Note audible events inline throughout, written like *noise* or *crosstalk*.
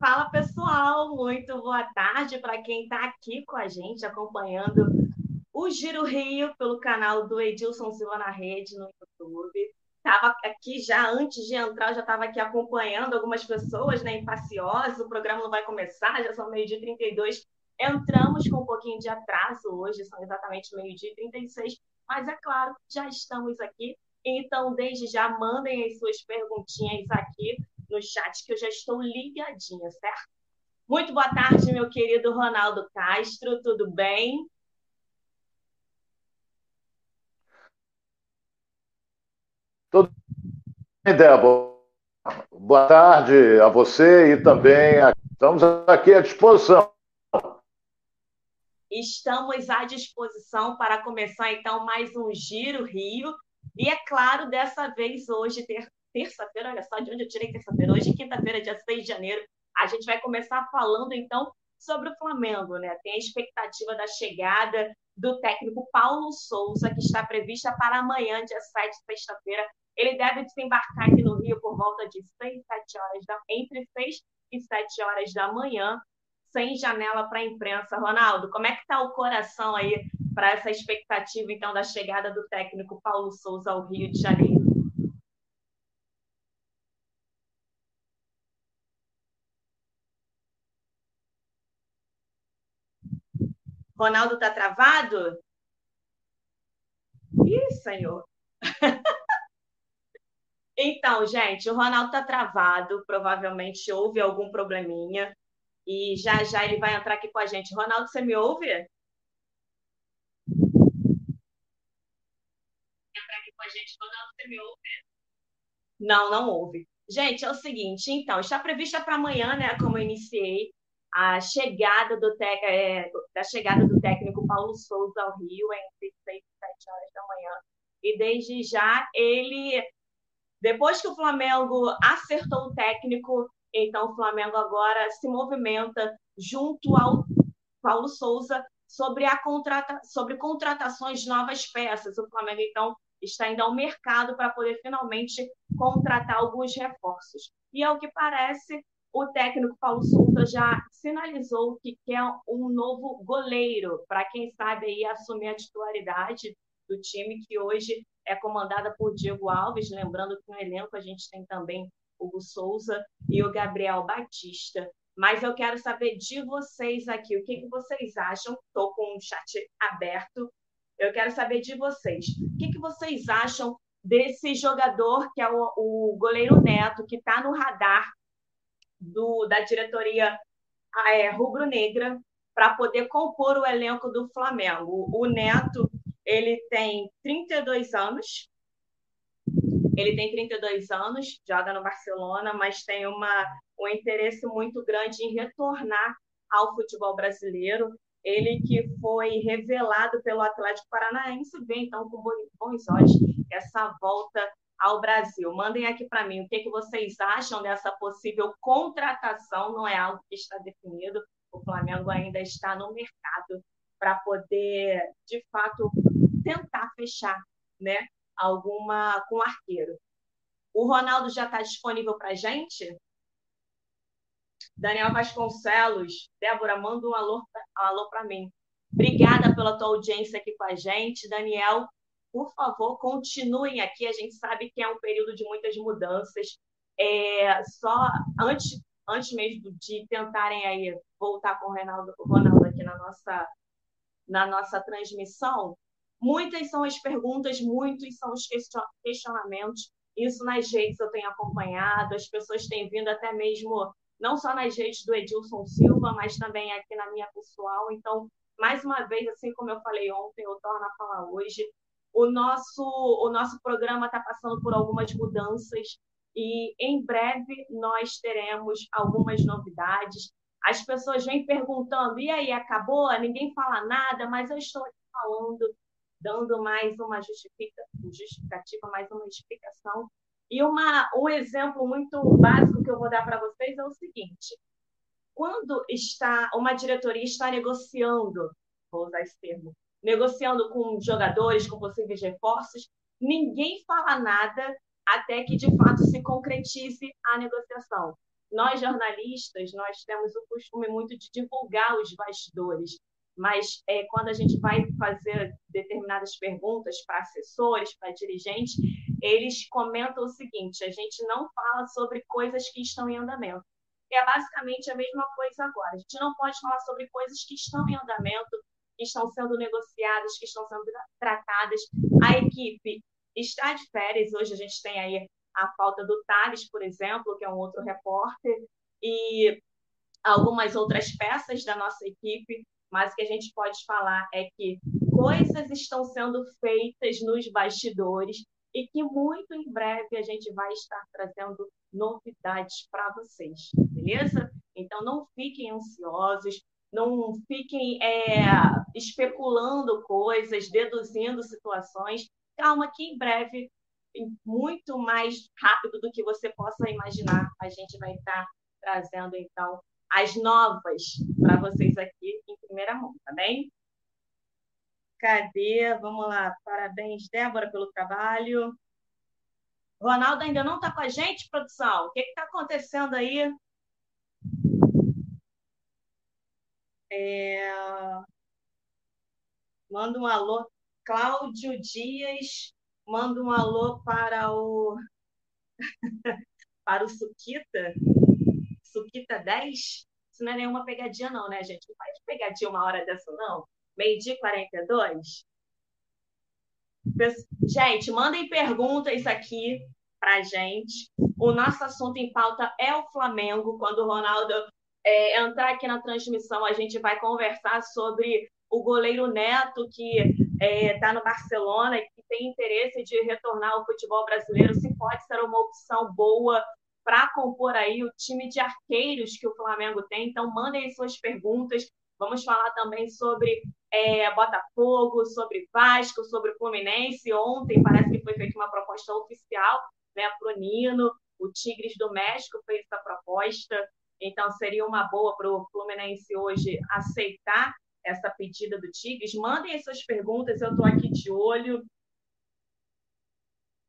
Fala pessoal, muito boa tarde para quem está aqui com a gente acompanhando o Giro Rio pelo canal do Edilson Silva na Rede no YouTube. Estava aqui já antes de entrar, já estava aqui acompanhando algumas pessoas, né? Impaciosa, o programa não vai começar, já são meio-dia 32. Entramos com um pouquinho de atraso hoje, são exatamente meio-dia 36, mas é claro, já estamos aqui. Então, desde já, mandem as suas perguntinhas aqui no chat, que eu já estou ligadinha, certo? Muito boa tarde, meu querido Ronaldo Castro, tudo bem? Tudo bem, Débora. Boa tarde a você e também a... estamos aqui à disposição. Estamos à disposição para começar então mais um Giro Rio. E é claro, dessa vez hoje ter terça-feira, olha só de onde eu tirei terça-feira. Hoje, quinta-feira, dia 6 de janeiro, a gente vai começar falando, então, sobre o Flamengo, né? Tem a expectativa da chegada do técnico Paulo Souza, que está prevista para amanhã, dia 7, sexta-feira. Ele deve desembarcar aqui no Rio por volta de 6, 7 horas da entre 6 e 7 horas da manhã, sem janela para a imprensa. Ronaldo, como é que está o coração aí para essa expectativa, então, da chegada do técnico Paulo Souza ao Rio de Janeiro? Ronaldo está travado? Ih, senhor. *laughs* então, gente, o Ronaldo está travado. Provavelmente houve algum probleminha. E já já ele vai entrar aqui com a gente. Ronaldo, você me ouve? Entrar aqui com a gente. Ronaldo, você me ouve? Não, não ouve. Gente, é o seguinte, então, está prevista para amanhã, né? Como eu iniciei, a chegada do é, da chegada do técnico Paulo Souza ao Rio entre 6 e 7 horas da manhã. E desde já ele, depois que o Flamengo acertou o técnico, então o Flamengo agora se movimenta junto ao Paulo Souza sobre a contrata, sobre contratações de novas peças. O Flamengo então está indo ao mercado para poder finalmente contratar alguns reforços. E ao que parece, o técnico Paulo Souza já sinalizou que quer um novo goleiro, para quem sabe aí assumir a titularidade do time que hoje é comandada por Diego Alves, lembrando que no elenco a gente tem também Hugo Souza e o Gabriel Batista. Mas eu quero saber de vocês aqui, o que, que vocês acham? Estou com o chat aberto. Eu quero saber de vocês. O que, que vocês acham desse jogador que é o, o goleiro Neto, que está no radar do, da diretoria é, rubro-negra para poder compor o elenco do Flamengo. O Neto, ele tem 32 anos, ele tem 32 anos, joga no Barcelona, mas tem uma, um interesse muito grande em retornar ao futebol brasileiro. Ele que foi revelado pelo Atlético Paranaense, vê então com bons olhos essa volta ao Brasil. Mandem aqui para mim o que, que vocês acham dessa possível contratação, não é algo que está definido, o Flamengo ainda está no mercado para poder, de fato, tentar fechar né, alguma com arqueiro. O Ronaldo já está disponível para a gente? Daniel Vasconcelos, Débora, manda um alô, alô para mim. Obrigada pela tua audiência aqui com a gente. Daniel, por favor, continuem aqui. A gente sabe que é um período de muitas mudanças. É, só antes, antes mesmo de tentarem aí voltar com o Ronaldo, Ronaldo aqui na nossa, na nossa transmissão, muitas são as perguntas, muitos são os questionamentos. Isso nas redes eu tenho acompanhado, as pessoas têm vindo até mesmo, não só nas redes do Edilson Silva, mas também aqui na minha pessoal. Então, mais uma vez, assim como eu falei ontem, eu torno a falar hoje, o nosso, o nosso programa está passando por algumas mudanças e em breve nós teremos algumas novidades. As pessoas vêm perguntando: e aí, acabou? Ninguém fala nada, mas eu estou aqui falando, dando mais uma justificativa, mais uma explicação. E uma, um exemplo muito básico que eu vou dar para vocês é o seguinte: quando está uma diretoria está negociando, vou usar esse termo, negociando com jogadores, com possíveis reforços, ninguém fala nada até que de fato se concretize a negociação. nós jornalistas, nós temos o costume muito de divulgar os bastidores, mas é, quando a gente vai fazer determinadas perguntas para assessores, para dirigentes, eles comentam o seguinte: a gente não fala sobre coisas que estão em andamento. É basicamente a mesma coisa agora. A gente não pode falar sobre coisas que estão em andamento, que estão sendo negociadas, que estão sendo tratadas. A equipe está de férias. Hoje a gente tem aí a falta do Thales, por exemplo, que é um outro repórter, e algumas outras peças da nossa equipe, mas o que a gente pode falar é que coisas estão sendo feitas nos bastidores e que muito em breve a gente vai estar trazendo novidades para vocês, beleza? Então não fiquem ansiosos, não fiquem é, especulando coisas, deduzindo situações. Calma que em breve muito mais rápido do que você possa imaginar. A gente vai estar trazendo, então, as novas para vocês aqui em primeira mão, tá bem? Cadê? Vamos lá. Parabéns, Débora, pelo trabalho. Ronaldo ainda não está com a gente, produção? O que está acontecendo aí? É... Manda um alô. Cláudio Dias Manda um alô para o *laughs* para o Suquita, Suquita 10. Isso não é nenhuma pegadinha, não, né, gente? Não faz pegadinha uma hora dessa, não. Meio-dia 42. Gente, mandem perguntas aqui pra gente. O nosso assunto em pauta é o Flamengo. Quando o Ronaldo é, entrar aqui na transmissão, a gente vai conversar sobre o goleiro Neto, que está é, tá no Barcelona e que tem interesse de retornar ao futebol brasileiro, se pode ser uma opção boa para compor aí o time de arqueiros que o Flamengo tem. Então, mandem suas perguntas. Vamos falar também sobre é, Botafogo, sobre Vasco, sobre Fluminense. Ontem parece que foi feita uma proposta oficial né, para o Nino. O Tigres do México fez essa proposta. Então, seria uma boa para o Fluminense hoje aceitar essa pedida do Tigres. Mandem as suas perguntas, eu estou aqui de olho.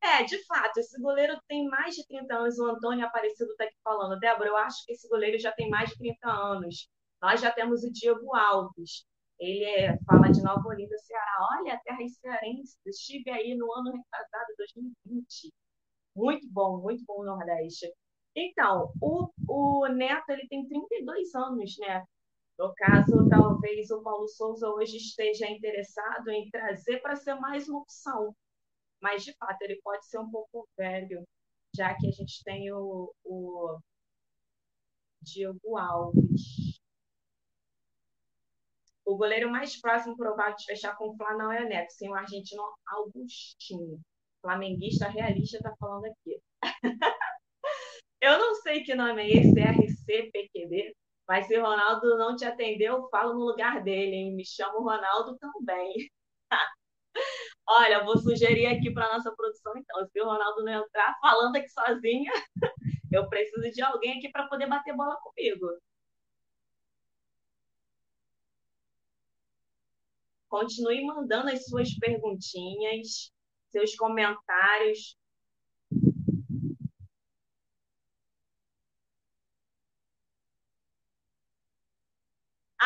É, de fato, esse goleiro tem mais de 30 anos. O Antônio Aparecido está aqui falando. Débora, eu acho que esse goleiro já tem mais de 30 anos. Nós já temos o Diego Alves. Ele é, fala de Nova Olinda, Ceará. Olha, a terra cearense. Estive aí no ano retrasado, 2020. Muito bom, muito bom o Nordeste. Então, o, o Neto ele tem 32 anos, né? No caso, talvez o Paulo Souza hoje esteja interessado em trazer para ser mais uma opção. Mas, de fato, ele pode ser um pouco velho, já que a gente tem o, o Diego Alves. O goleiro mais próximo provável de fechar com o Flá não é Neto, sim o argentino Augustinho. Flamenguista realista está falando aqui. *laughs* Eu não sei que nome é esse, RCPQB. Mas se o Ronaldo não te atendeu, falo no lugar dele, hein? Me chamo Ronaldo também. *laughs* Olha, vou sugerir aqui para nossa produção, então, se o Ronaldo não entrar falando aqui sozinha, *laughs* eu preciso de alguém aqui para poder bater bola comigo. Continue mandando as suas perguntinhas, seus comentários.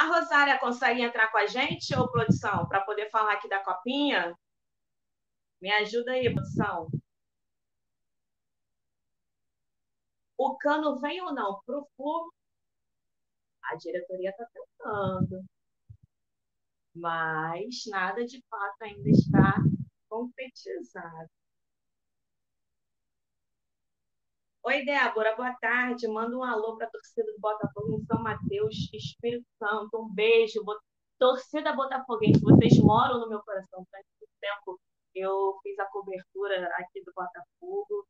Rosária consegue entrar com a gente, ou produção, para poder falar aqui da copinha? Me ajuda aí, produção. O cano vem ou não para o? A diretoria está tentando. Mas nada de fato ainda está concretizado. Oi, Débora, boa tarde. Manda um alô para a torcida do Botafogo em São Mateus, Espírito Santo. Um beijo. Torcida Botafoguense, vocês moram no meu coração. Faz muito tempo eu fiz a cobertura aqui do Botafogo.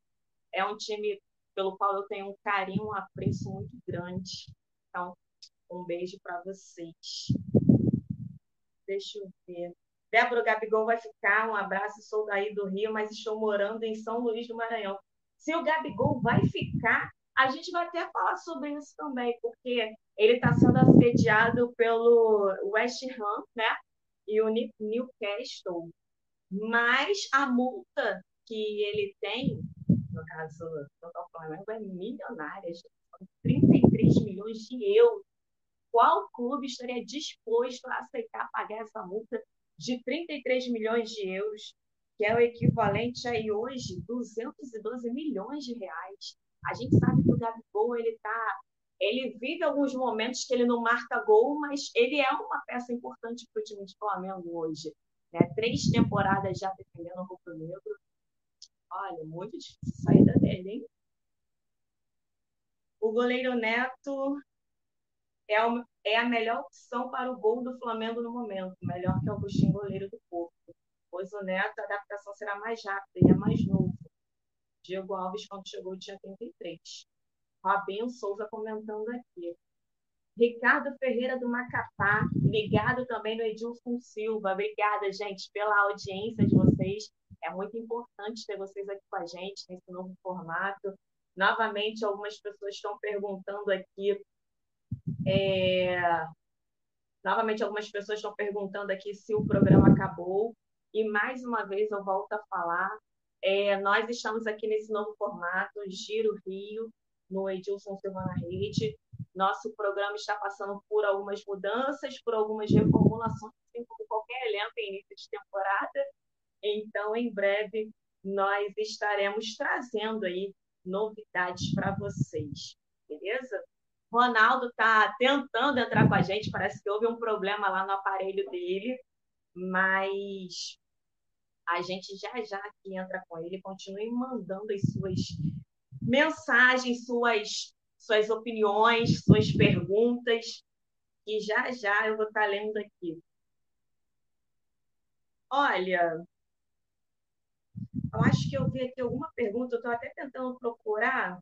É um time pelo qual eu tenho um carinho, um apreço muito grande. Então, um beijo para vocês. Deixa eu ver. Débora Gabigol vai ficar. Um abraço, sou daí do Rio, mas estou morando em São Luís do Maranhão se o Gabigol vai ficar, a gente vai até falar sobre isso também, porque ele está sendo assediado pelo West Ham, né? E o Newcastle. Mas a multa que ele tem, no caso do Flamengo, é milionária, gente. 33 milhões de euros. Qual clube estaria disposto a aceitar pagar essa multa de 33 milhões de euros, que é o equivalente aí hoje 212 milhões de reais? A gente sabe que o Gabigol ele tá, ele vive alguns momentos que ele não marca gol, mas ele é uma peça importante para o time de Flamengo hoje. Né? Três temporadas já defendendo o Rubro Negro. Olha, muito difícil saída dele, hein? O goleiro Neto é, é a melhor opção para o gol do Flamengo no momento, melhor que o Agostinho, goleiro do Porto. Pois o Neto, a adaptação será mais rápida, ele é mais novo. Diego Alves, quando chegou, tinha 33. Robinho Souza comentando aqui. Ricardo Ferreira do Macapá, ligado também no Edilson Silva. Obrigada, gente, pela audiência de vocês. É muito importante ter vocês aqui com a gente nesse novo formato. Novamente, algumas pessoas estão perguntando aqui. É... Novamente, algumas pessoas estão perguntando aqui se o programa acabou. E mais uma vez eu volto a falar. É, nós estamos aqui nesse novo formato, Giro Rio, no Edilson Silva na Rede. Nosso programa está passando por algumas mudanças, por algumas reformulações, assim como qualquer elenco em início de temporada. Então, em breve, nós estaremos trazendo aí novidades para vocês, beleza? Ronaldo está tentando entrar com a gente, parece que houve um problema lá no aparelho dele, mas a gente já já que entra com ele, continue mandando as suas mensagens, suas, suas opiniões, suas perguntas, e já já eu vou estar lendo aqui. Olha, eu acho que eu vi aqui alguma pergunta, eu estou até tentando procurar.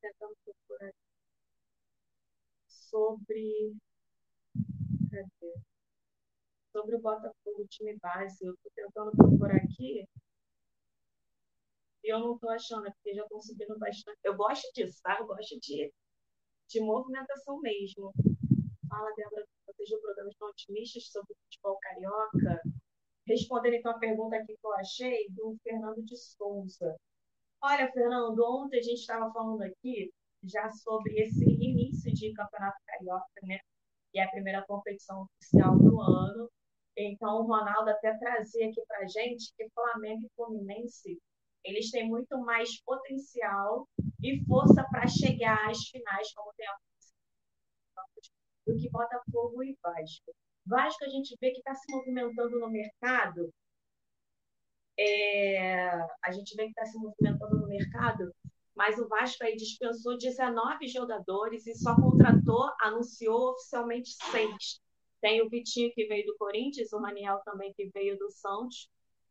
Tentando sobre. Cadê? Sobre o Botafogo time base. Eu estou tentando procurar aqui. E eu não estou achando, é porque já estão subindo bastante. Eu gosto disso, tá? Eu gosto de, de movimentação mesmo. Fala, Débora seja o programa estão otimistas sobre o futebol carioca? Respondendo então a pergunta aqui que eu achei do Fernando de Souza. Olha, Fernando, ontem a gente estava falando aqui já sobre esse início de campeonato carioca, né? Que é a primeira competição oficial do ano. Então, o Ronaldo até trazia aqui para gente que Flamengo e Fluminense eles têm muito mais potencial e força para chegar às finais, como tem do que Botafogo e Vasco. Vasco a gente vê que está se movimentando no mercado. É, a gente vê que está se movimentando no mercado, mas o Vasco aí dispensou 19 jogadores e só contratou, anunciou oficialmente seis. Tem o Vitinho que veio do Corinthians, o Raniel também que veio do Santos,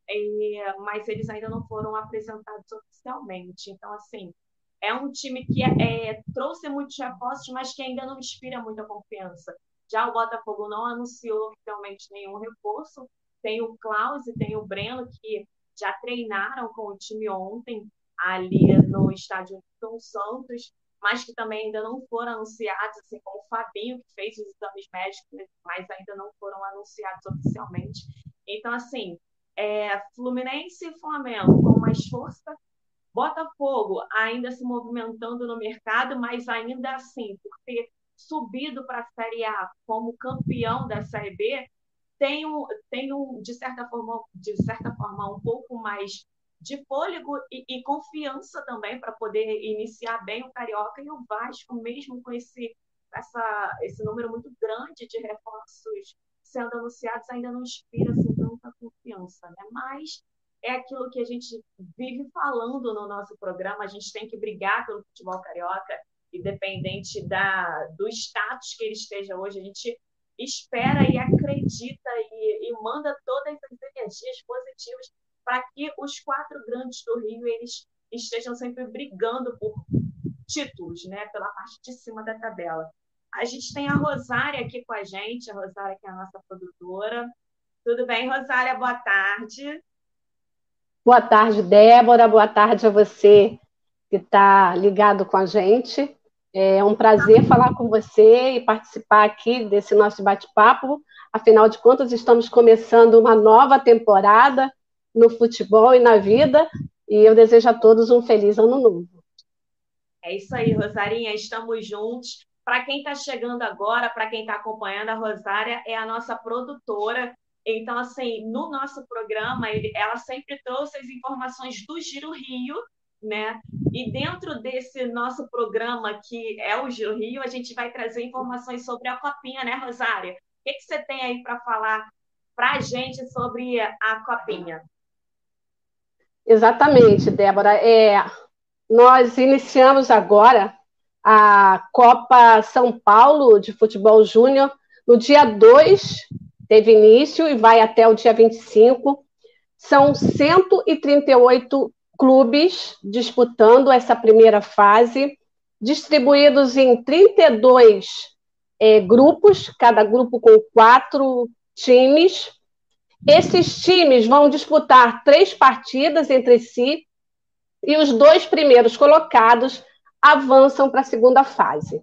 e, mas eles ainda não foram apresentados oficialmente. Então, assim, é um time que é, é, trouxe muitos reforços, mas que ainda não inspira muita confiança. Já o Botafogo não anunciou oficialmente nenhum reforço. Tem o Klaus e tem o Breno, que já treinaram com o time ontem, ali no estádio São Santos, mas que também ainda não foram anunciados, assim como o Fabinho, que fez os exames médicos, mas ainda não foram anunciados oficialmente. Então, assim, é, Fluminense e Flamengo com mais força, Botafogo ainda se movimentando no mercado, mas ainda assim, por ter subido para a Série A como campeão da Série B, tem, um, tem um, de, certa forma, de certa forma um pouco mais de fôlego e, e confiança também para poder iniciar bem o Carioca e o Vasco, mesmo com esse, essa, esse número muito grande de reforços sendo anunciados, ainda não inspira assim, tanta confiança. Né? Mas é aquilo que a gente vive falando no nosso programa, a gente tem que brigar pelo futebol carioca, independente da, do status que ele esteja hoje, a gente espera e acredita e, e manda todas as energias positivas para que os quatro grandes do Rio eles estejam sempre brigando por títulos, né, pela parte de cima da tabela. A gente tem a Rosária aqui com a gente, a Rosária que é a nossa produtora. Tudo bem, Rosária? Boa tarde. Boa tarde, Débora. Boa tarde a você que está ligado com a gente. É um prazer falar com você e participar aqui desse nosso bate-papo. Afinal de contas, estamos começando uma nova temporada no futebol e na vida. E eu desejo a todos um feliz ano novo. É isso aí, Rosarinha, estamos juntos. Para quem está chegando agora, para quem está acompanhando, a Rosária é a nossa produtora. Então, assim, no nosso programa, ela sempre trouxe as informações do Giro Rio, né? E dentro desse nosso programa, que é o Giro Rio, a gente vai trazer informações sobre a Copinha, né, Rosária? O que, que você tem aí para falar para a gente sobre a Copinha? Exatamente, Débora. É, nós iniciamos agora a Copa São Paulo de Futebol Júnior no dia 2, teve início e vai até o dia 25. São 138 clubes disputando essa primeira fase, distribuídos em 32 é, grupos, cada grupo com quatro times. Esses times vão disputar três partidas entre si e os dois primeiros colocados avançam para a segunda fase.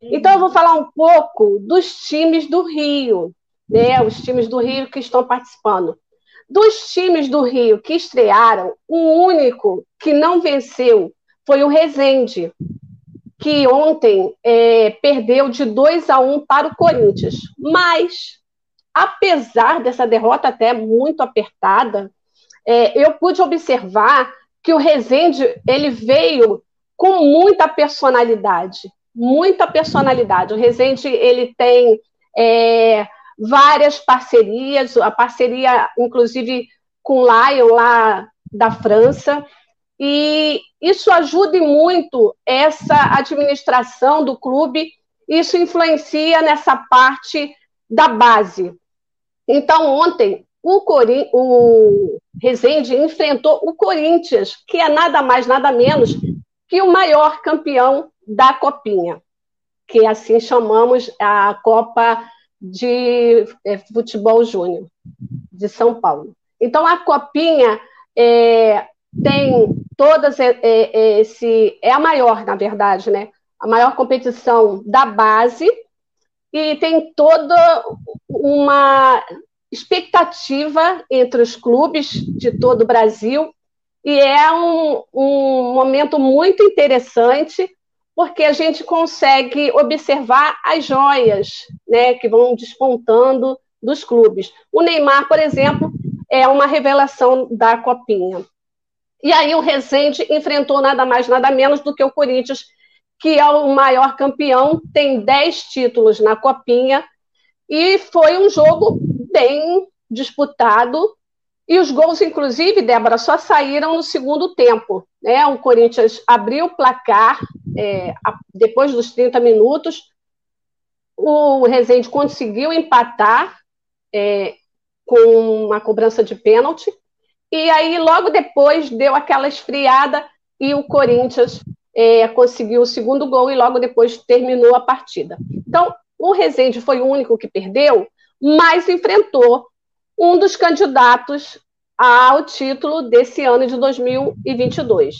Então, eu vou falar um pouco dos times do Rio, né? Os times do Rio que estão participando. Dos times do Rio que estrearam, o único que não venceu foi o Resende, que ontem é, perdeu de 2 a 1 para o Corinthians. Mas, apesar dessa derrota até muito apertada, é, eu pude observar que o Resende ele veio com muita personalidade, muita personalidade. O Resende ele tem é, várias parcerias, a parceria, inclusive, com Lion, lá da França, e isso ajuda muito essa administração do clube, isso influencia nessa parte da base. Então, ontem, o, Corin o Rezende enfrentou o Corinthians, que é nada mais, nada menos que o maior campeão da Copinha, que assim chamamos a Copa de é, Futebol Júnior de São Paulo. Então, a Copinha é, tem todas é, é, esse. É a maior, na verdade, né? A maior competição da base e tem toda uma expectativa entre os clubes de todo o Brasil e é um, um momento muito interessante porque a gente consegue observar as joias né, que vão despontando dos clubes. O Neymar, por exemplo, é uma revelação da Copinha. E aí o Rezende enfrentou nada mais, nada menos do que o Corinthians, que é o maior campeão, tem 10 títulos na Copinha, e foi um jogo bem disputado, e os gols, inclusive, Débora, só saíram no segundo tempo. Né? O Corinthians abriu o placar é, depois dos 30 minutos. O Rezende conseguiu empatar é, com uma cobrança de pênalti. E aí, logo depois, deu aquela esfriada e o Corinthians é, conseguiu o segundo gol e logo depois terminou a partida. Então, o Rezende foi o único que perdeu, mas enfrentou um dos candidatos ao título desse ano de 2022.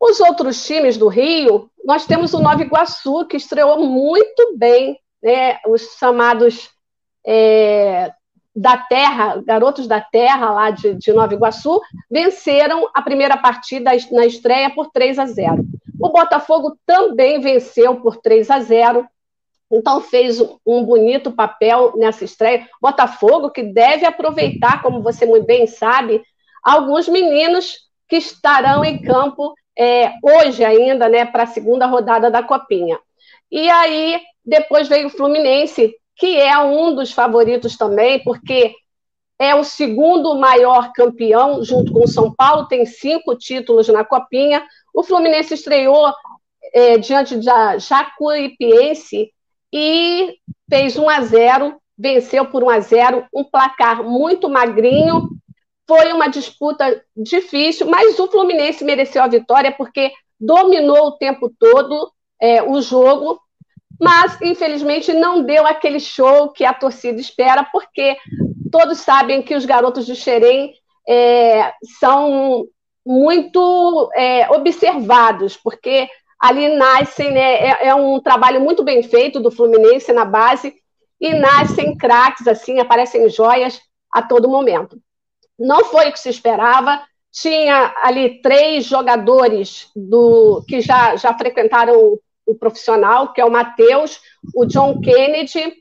Os outros times do Rio, nós temos o Nova Iguaçu, que estreou muito bem, né? os chamados é, da Terra, garotos da Terra lá de, de Nova Iguaçu, venceram a primeira partida na estreia por 3 a 0. O Botafogo também venceu por 3 a 0. Então fez um bonito papel nessa estreia. Botafogo que deve aproveitar, como você muito bem sabe, alguns meninos que estarão em campo é, hoje ainda, né, para a segunda rodada da Copinha. E aí depois veio o Fluminense, que é um dos favoritos também, porque é o segundo maior campeão, junto com o São Paulo, tem cinco títulos na Copinha. O Fluminense estreou é, diante da Jacuipiense e fez 1 a 0, venceu por 1 a 0, um placar muito magrinho. Foi uma disputa difícil, mas o Fluminense mereceu a vitória porque dominou o tempo todo é, o jogo, mas infelizmente não deu aquele show que a torcida espera, porque todos sabem que os garotos do Xerém é, são muito é, observados, porque ali nascem, né, é, é, um trabalho muito bem feito do Fluminense na base, e nascem craques, assim, aparecem joias a todo momento. Não foi o que se esperava, tinha ali três jogadores do que já, já frequentaram o, profissional, que é o Matheus, o John Kennedy,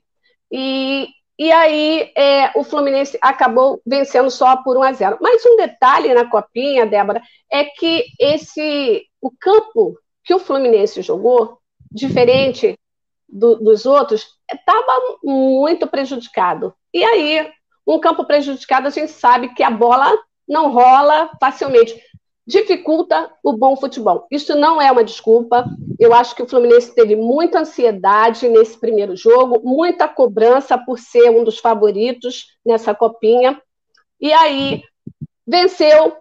e, e aí é, o Fluminense acabou vencendo só por 1 a 0. Mas um detalhe na copinha, Débora, é que esse o campo que o Fluminense jogou, diferente do, dos outros, estava muito prejudicado. E aí, um campo prejudicado, a gente sabe que a bola não rola facilmente. Dificulta o bom futebol. Isso não é uma desculpa. Eu acho que o Fluminense teve muita ansiedade nesse primeiro jogo, muita cobrança por ser um dos favoritos nessa copinha. E aí venceu,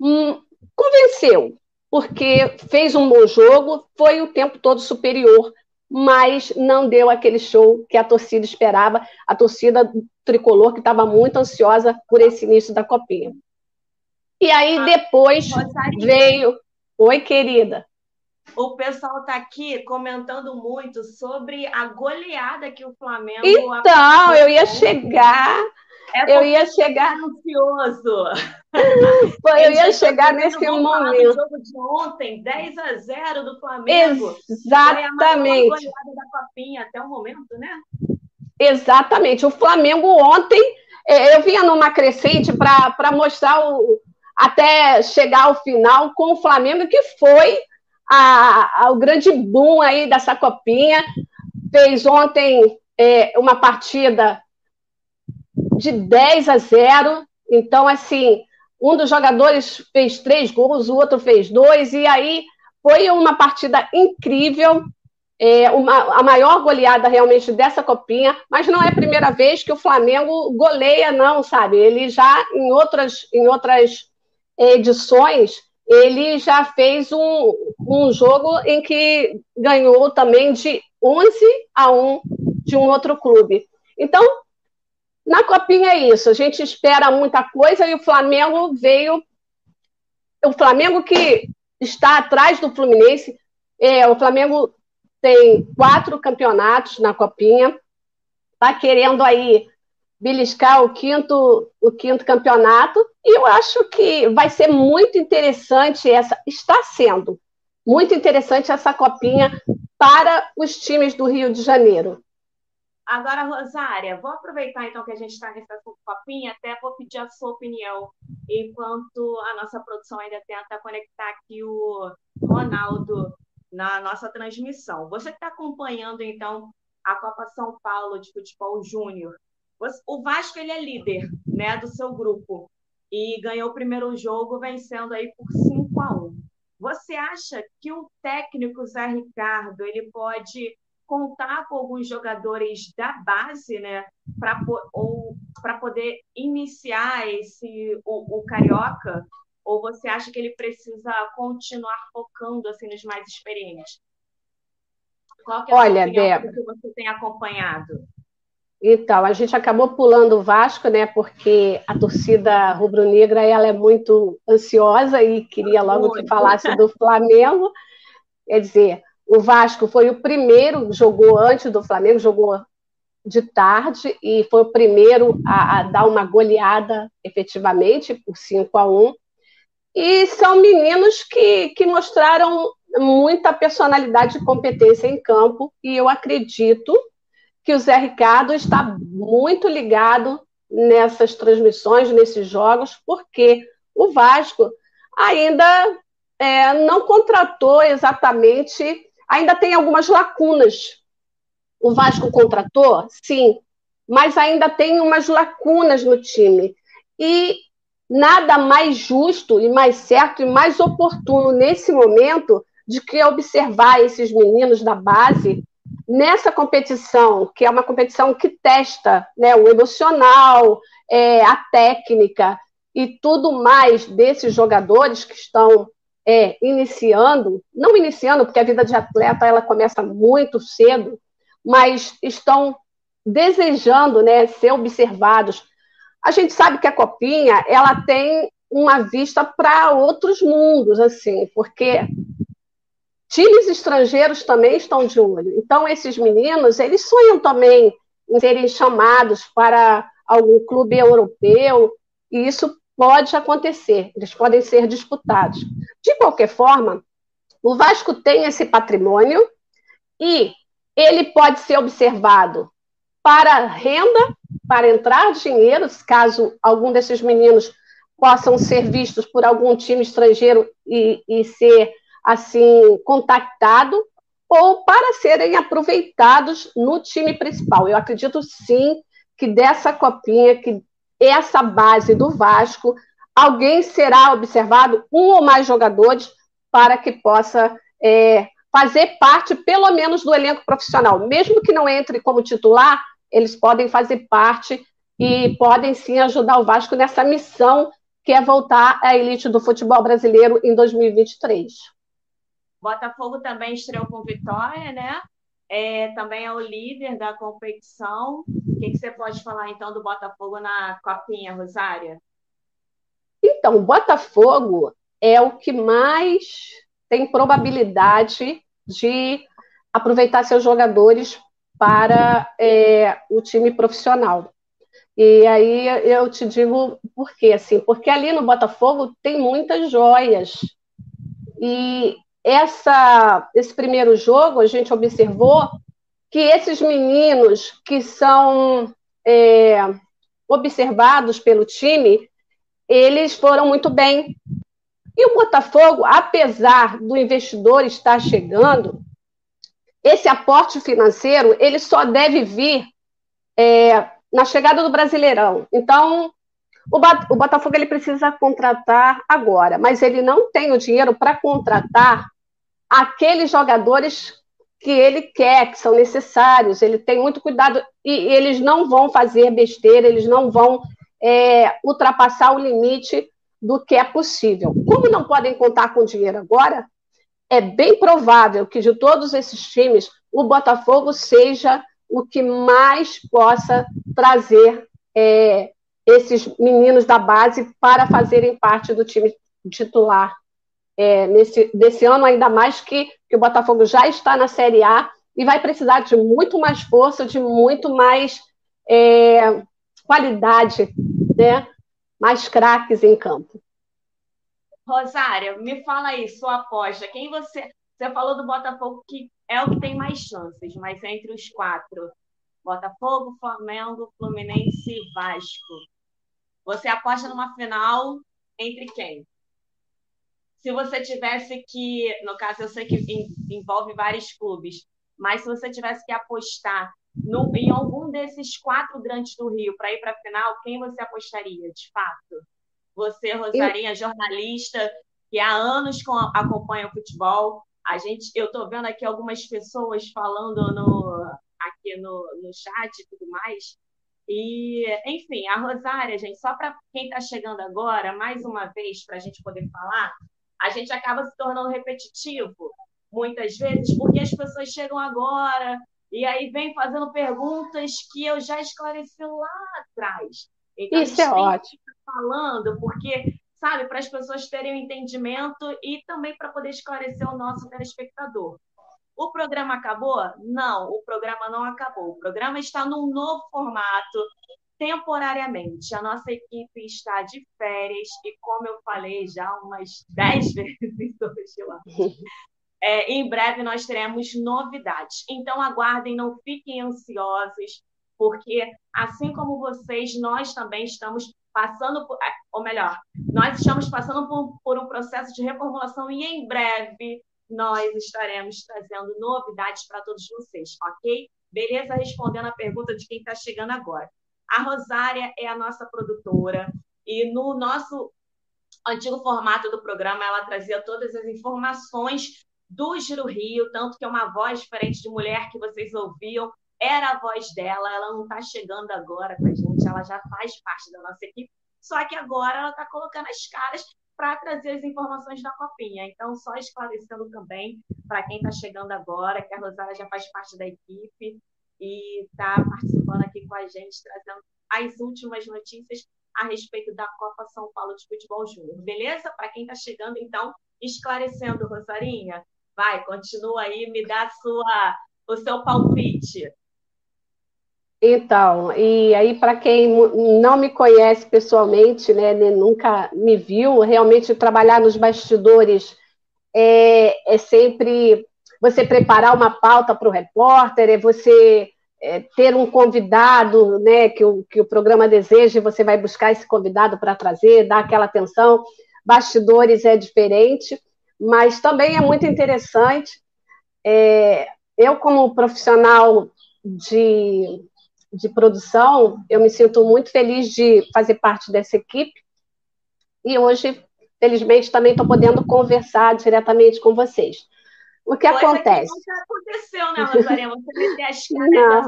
hum, convenceu, porque fez um bom jogo, foi o tempo todo superior, mas não deu aquele show que a torcida esperava, a torcida tricolor que estava muito ansiosa por esse início da copinha. E aí ah, depois veio. Oi, querida. O pessoal está aqui comentando muito sobre a goleada que o Flamengo. Então, eu ia chegar. É eu ia chegar. Ansioso. *laughs* eu ia chegar nesse momento. O jogo de ontem, 10 a 0 do Flamengo. Exatamente. Foi a da Copinha até o momento, né? Exatamente. O Flamengo ontem, é, eu vinha numa crescente para mostrar o, até chegar ao final com o Flamengo, que foi a, a, o grande boom aí dessa copinha. Fez ontem é, uma partida de 10 a 0. Então, assim, um dos jogadores fez três gols, o outro fez dois, e aí foi uma partida incrível. É, uma, a maior goleada realmente dessa copinha, mas não é a primeira vez que o Flamengo goleia, não, sabe? Ele já em outras, em outras edições, ele já fez um, um jogo em que ganhou também de 11 a 1 de um outro clube. Então, na Copinha é isso, a gente espera muita coisa e o Flamengo veio. O Flamengo que está atrás do Fluminense, é, o Flamengo tem quatro campeonatos na Copinha, está querendo aí beliscar o quinto, o quinto campeonato, e eu acho que vai ser muito interessante essa, está sendo muito interessante essa copinha para os times do Rio de Janeiro. Agora, Rosária, vou aproveitar então que a gente está nessa copinha, até vou pedir a sua opinião, enquanto a nossa produção ainda tenta conectar aqui o Ronaldo na nossa transmissão. Você que está acompanhando, então, a Copa São Paulo de Futebol Júnior, o Vasco ele é líder né, do seu grupo e ganhou o primeiro jogo vencendo aí por 5 a 1. Você acha que o técnico Zé Ricardo ele pode contar com alguns jogadores da base, né, para ou para poder iniciar esse o, o carioca? Ou você acha que ele precisa continuar focando assim nos mais experientes? Qual que é a Olha, Débora, que você tem acompanhado? Então, a gente acabou pulando o Vasco, né? Porque a torcida rubro-negra ela é muito ansiosa e queria logo que falasse do Flamengo. Quer dizer, o Vasco foi o primeiro, jogou antes do Flamengo, jogou de tarde e foi o primeiro a, a dar uma goleada efetivamente por 5 a 1. E são meninos que, que mostraram muita personalidade e competência em campo, e eu acredito que o Zé Ricardo está muito ligado nessas transmissões, nesses jogos, porque o Vasco ainda é, não contratou exatamente, ainda tem algumas lacunas. O Vasco contratou, sim, mas ainda tem umas lacunas no time. E nada mais justo e mais certo e mais oportuno nesse momento de que observar esses meninos da base nessa competição, que é uma competição que testa né, o emocional, é, a técnica e tudo mais desses jogadores que estão é, iniciando, não iniciando, porque a vida de atleta ela começa muito cedo, mas estão desejando né, ser observados. A gente sabe que a copinha ela tem uma vista para outros mundos, assim, porque times estrangeiros também estão de olho. Então, esses meninos, eles sonham também em serem chamados para algum clube europeu, e isso pode acontecer, eles podem ser disputados. De qualquer forma, o Vasco tem esse patrimônio e ele pode ser observado para renda, para entrar dinheiro, caso algum desses meninos possam ser vistos por algum time estrangeiro e, e ser assim contactado, ou para serem aproveitados no time principal. Eu acredito sim que dessa copinha, que essa base do Vasco, alguém será observado, um ou mais jogadores, para que possa é, fazer parte, pelo menos, do elenco profissional. Mesmo que não entre como titular, eles podem fazer parte e podem sim ajudar o Vasco nessa missão que é voltar à elite do futebol brasileiro em 2023. Botafogo também estreou com vitória, né? É, também é o líder da competição. O que, que, você pode falar então do Botafogo na Copinha, Rosária? Então, o Botafogo é o que mais tem probabilidade de aproveitar seus jogadores para é, o time profissional. E aí eu te digo por quê, assim, porque ali no Botafogo tem muitas joias. E essa, esse primeiro jogo a gente observou que esses meninos que são é, observados pelo time, eles foram muito bem. E o Botafogo, apesar do investidor estar chegando, esse aporte financeiro ele só deve vir é, na chegada do Brasileirão. Então, o, Botafogo ele precisa contratar agora, mas ele não tem o dinheiro para contratar aqueles jogadores que ele quer, que são necessários. Ele tem muito cuidado e eles não vão fazer besteira, eles não vão é, ultrapassar o limite do que é possível. Como não podem contar com dinheiro agora, é bem provável que de todos esses times, o Botafogo seja o que mais possa trazer é, esses meninos da base para fazerem parte do time titular é, nesse desse ano, ainda mais que, que o Botafogo já está na Série A e vai precisar de muito mais força, de muito mais é, qualidade, né? mais craques em campo. Rosária, me fala aí, sua aposta. Quem você. Você falou do Botafogo que é o que tem mais chances, mas entre os quatro: Botafogo, Flamengo, Fluminense e Vasco. Você aposta numa final entre quem? Se você tivesse que, no caso, eu sei que envolve vários clubes, mas se você tivesse que apostar no, em algum desses quatro grandes do Rio para ir para a final, quem você apostaria, de fato? Você, Rosarinha, jornalista, que há anos acompanha o futebol. A gente, eu estou vendo aqui algumas pessoas falando no, aqui no, no chat e tudo mais. E, enfim, a Rosária, gente, só para quem está chegando agora, mais uma vez, para a gente poder falar, a gente acaba se tornando repetitivo, muitas vezes, porque as pessoas chegam agora e aí vem fazendo perguntas que eu já esclareci lá atrás. Então, Isso é ótimo. Falando, porque, sabe, para as pessoas terem um entendimento e também para poder esclarecer o nosso telespectador. O programa acabou? Não, o programa não acabou. O programa está num novo formato, temporariamente. A nossa equipe está de férias e, como eu falei já umas 10 *laughs* vezes hoje lá, *laughs* é, em breve nós teremos novidades. Então aguardem, não fiquem ansiosos, porque assim como vocês, nós também estamos passando por, é, ou melhor, nós estamos passando por, por um processo de reformulação e em breve nós estaremos trazendo novidades para todos vocês, ok? Beleza? Respondendo a pergunta de quem está chegando agora. A Rosária é a nossa produtora e no nosso antigo formato do programa ela trazia todas as informações do Giro Rio, tanto que é uma voz diferente de mulher que vocês ouviam, era a voz dela, ela não está chegando agora com a gente, ela já faz parte da nossa equipe, só que agora ela está colocando as caras para trazer as informações da copinha. Então, só esclarecendo também para quem está chegando agora, que a Rosária já faz parte da equipe e está participando aqui com a gente, trazendo as últimas notícias a respeito da Copa São Paulo de Futebol Júnior. Beleza? Para quem está chegando, então, esclarecendo, Rosarinha, Vai, continua aí, me dá sua, o seu palpite. Então, e aí para quem não me conhece pessoalmente, né, nunca me viu, realmente trabalhar nos bastidores é, é sempre você preparar uma pauta para o repórter, é você é, ter um convidado, né, que o, que o programa deseja, e você vai buscar esse convidado para trazer, dar aquela atenção. Bastidores é diferente, mas também é muito interessante. É, eu, como profissional de, de produção, eu me sinto muito feliz de fazer parte dessa equipe. E hoje, felizmente, também estou podendo conversar diretamente com vocês. O que Coisa acontece? Que nunca aconteceu, né, Lazarena? Você meter as caras?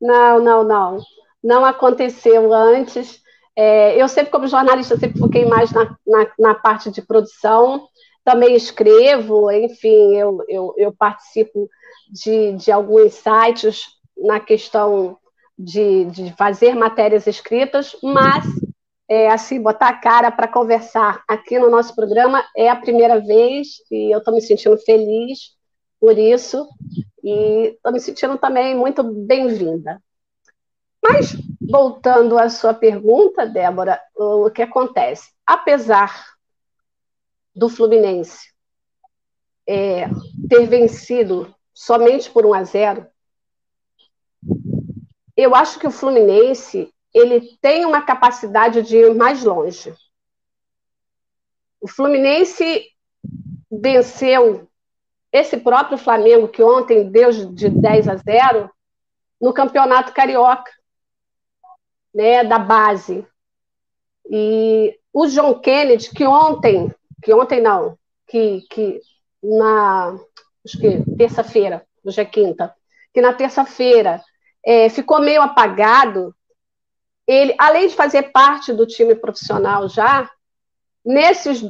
Não, não, não. Não aconteceu antes. É, eu sempre, como jornalista, sempre foquei mais na, na, na, parte de produção. Também escrevo, enfim, eu, eu, eu participo de, de alguns sites na questão de, de fazer matérias escritas, mas é, assim, botar a cara para conversar aqui no nosso programa é a primeira vez e eu estou me sentindo feliz por isso e estou me sentindo também muito bem-vinda. Mas, voltando à sua pergunta, Débora, o que acontece? Apesar do Fluminense é, ter vencido somente por 1 a 0, eu acho que o Fluminense ele tem uma capacidade de ir mais longe. O Fluminense venceu esse próprio Flamengo, que ontem deu de 10 a 0, no Campeonato Carioca, né, da base. E o John Kennedy, que ontem, que ontem não, que, que na acho que terça-feira, hoje é quinta, que na terça-feira é, ficou meio apagado ele, além de fazer parte do time profissional já, nesses,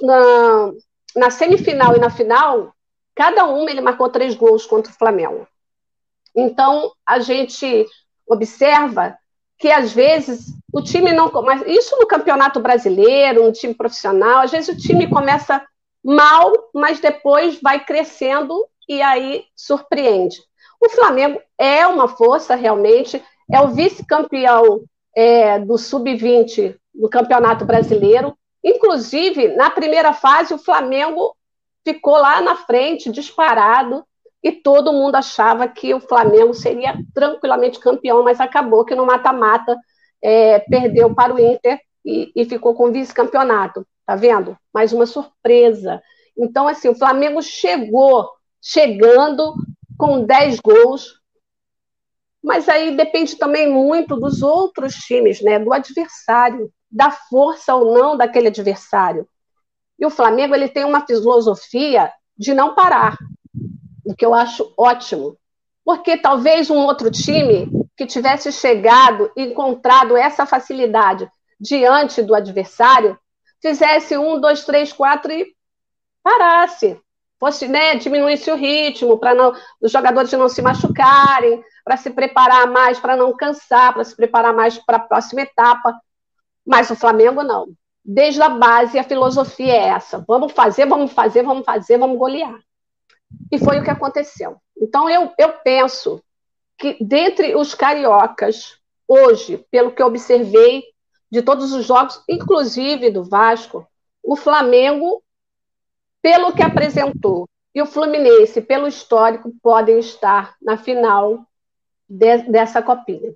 na, na semifinal e na final, cada um ele marcou três gols contra o Flamengo. Então, a gente observa que às vezes o time não. Mas isso no campeonato brasileiro, no time profissional, às vezes o time começa mal, mas depois vai crescendo e aí surpreende. O Flamengo é uma força realmente, é o vice-campeão é, do Sub-20 do Campeonato Brasileiro. Inclusive, na primeira fase, o Flamengo ficou lá na frente, disparado, e todo mundo achava que o Flamengo seria tranquilamente campeão, mas acabou que no mata-mata é, perdeu para o Inter e, e ficou com vice-campeonato. Tá vendo? Mais uma surpresa. Então, assim, o Flamengo chegou, chegando com 10 gols, mas aí depende também muito dos outros times, né? Do adversário, da força ou não daquele adversário. E o Flamengo ele tem uma filosofia de não parar, o que eu acho ótimo. Porque talvez um outro time que tivesse chegado e encontrado essa facilidade diante do adversário, fizesse um, dois, três, quatro e parasse. Fosse, né, diminuísse o ritmo para os jogadores não se machucarem, para se preparar mais, para não cansar, para se preparar mais para a próxima etapa. Mas o Flamengo não. Desde a base, a filosofia é essa: vamos fazer, vamos fazer, vamos fazer, vamos golear. E foi o que aconteceu. Então, eu, eu penso que, dentre os cariocas, hoje, pelo que observei de todos os jogos, inclusive do Vasco, o Flamengo, pelo que apresentou, e o Fluminense, pelo histórico, podem estar na final de, dessa copinha.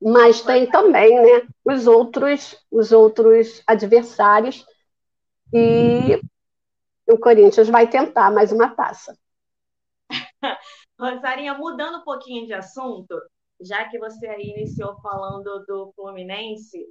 Mas tem também né, os, outros, os outros adversários e o Corinthians vai tentar mais uma taça. *laughs* Rosarinha, mudando um pouquinho de assunto, já que você aí iniciou falando do Fluminense,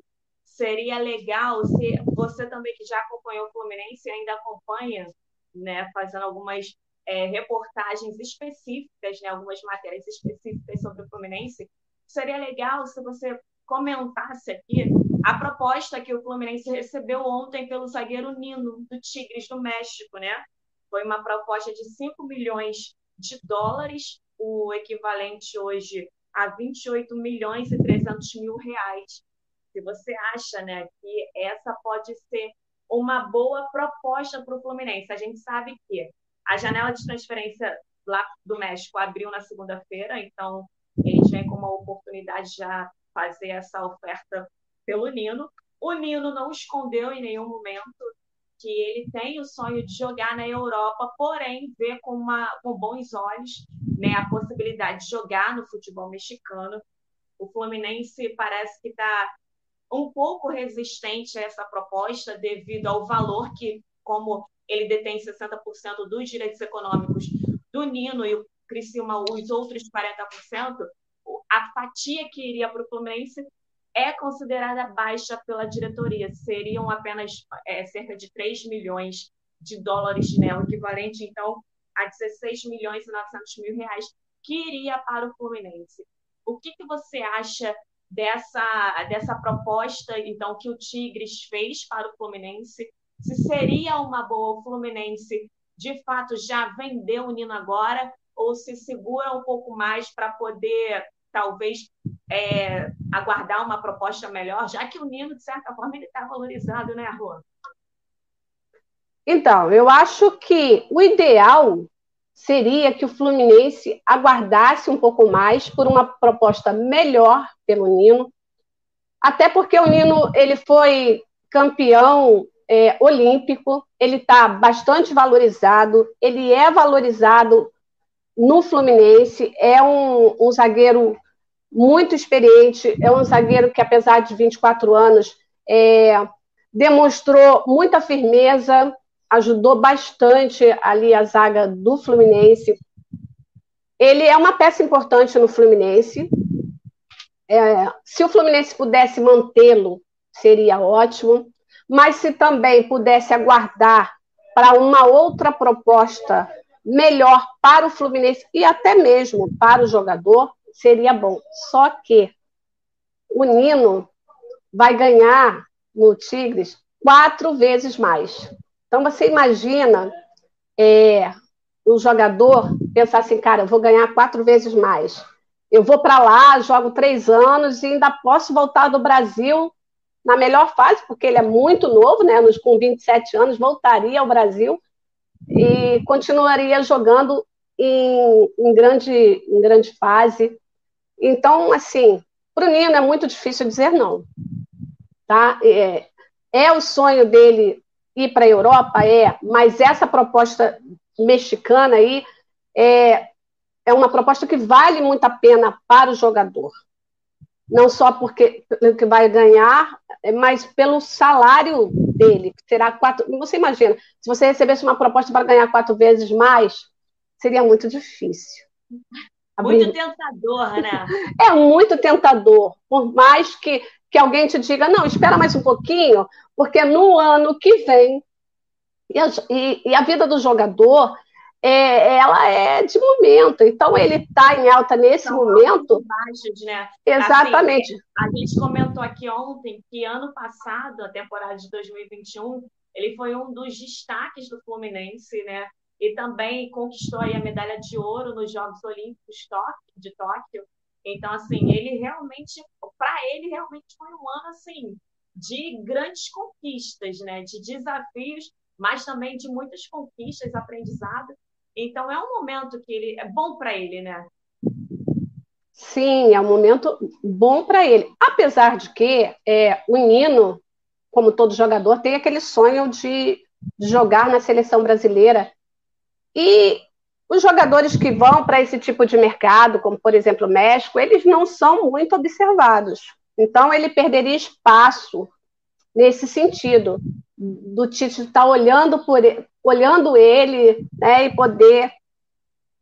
seria legal se você também que já acompanhou o Fluminense ainda acompanha, né, fazendo algumas é, reportagens específicas, né, algumas matérias específicas sobre o Fluminense, seria legal se você comentasse aqui a proposta que o Fluminense recebeu ontem pelo zagueiro Nino, do Tigres do México, né? Foi uma proposta de 5 milhões de dólares, o equivalente hoje a 28 milhões e 300 mil reais. Se você acha né, que essa pode ser uma boa proposta para o Fluminense, a gente sabe que a janela de transferência lá do México abriu na segunda-feira, então eles vêm com uma oportunidade de já fazer essa oferta pelo Nino. O Nino não escondeu em nenhum momento que ele tem o sonho de jogar na Europa, porém vê com, uma, com bons olhos né, a possibilidade de jogar no futebol mexicano. O Fluminense parece que está um pouco resistente a essa proposta devido ao valor que, como ele detém 60% dos direitos econômicos do Nino e o Criciúma os outros 40%, a fatia que iria para o Fluminense é considerada baixa pela diretoria. Seriam apenas é, cerca de 3 milhões de dólares, né? o equivalente, então, a 16 milhões e 900 mil reais, que iria para o Fluminense. O que, que você acha dessa, dessa proposta, então, que o Tigres fez para o Fluminense? Se seria uma boa o Fluminense, de fato, já vendeu o Nino agora, ou se segura um pouco mais para poder talvez é, aguardar uma proposta melhor, já que o Nino, de certa forma, ele está valorizado, né, Rô? Então, eu acho que o ideal seria que o Fluminense aguardasse um pouco mais por uma proposta melhor pelo Nino, até porque o Nino ele foi campeão é, olímpico, ele está bastante valorizado, ele é valorizado no Fluminense, é um, um zagueiro muito experiente, é um zagueiro que, apesar de 24 anos, é, demonstrou muita firmeza, ajudou bastante ali a zaga do Fluminense. Ele é uma peça importante no Fluminense. É, se o Fluminense pudesse mantê-lo, seria ótimo. Mas se também pudesse aguardar para uma outra proposta melhor para o Fluminense e até mesmo para o jogador, seria bom. Só que o Nino vai ganhar no Tigres quatro vezes mais. Então você imagina é, o jogador pensar assim, cara, eu vou ganhar quatro vezes mais. Eu vou para lá, jogo três anos e ainda posso voltar do Brasil na melhor fase, porque ele é muito novo, né? Com 27 anos, voltaria ao Brasil e continuaria jogando em, em, grande, em grande fase. Então, assim, para o Nino é muito difícil dizer não. Tá? É, é o sonho dele ir para a Europa? É, mas essa proposta mexicana aí é, é uma proposta que vale muito a pena para o jogador. Não só porque que vai ganhar, mas pelo salário dele, que será quatro. Você imagina, se você recebesse uma proposta para ganhar quatro vezes mais, seria muito difícil. Muito tentador, né? *laughs* É muito tentador. Por mais que, que alguém te diga, não, espera mais um pouquinho, porque no ano que vem. E a, e, e a vida do jogador é, ela é de momento. Então, ele está em alta nesse São momento. Baixos, né? Exatamente. Assim, a gente comentou aqui ontem que ano passado, a temporada de 2021, ele foi um dos destaques do Fluminense, né? E também conquistou a medalha de ouro nos Jogos Olímpicos de Tóquio. Então, assim, ele realmente, para ele, realmente foi um ano assim de grandes conquistas, né? De desafios, mas também de muitas conquistas, aprendizado. Então é um momento que ele é bom para ele, né? Sim, é um momento bom para ele. Apesar de que é, o Nino, como todo jogador, tem aquele sonho de, de jogar na seleção brasileira. E os jogadores que vão para esse tipo de mercado, como por exemplo o México, eles não são muito observados. Então ele perderia espaço nesse sentido do Tite estar tá olhando por olhando ele né, e poder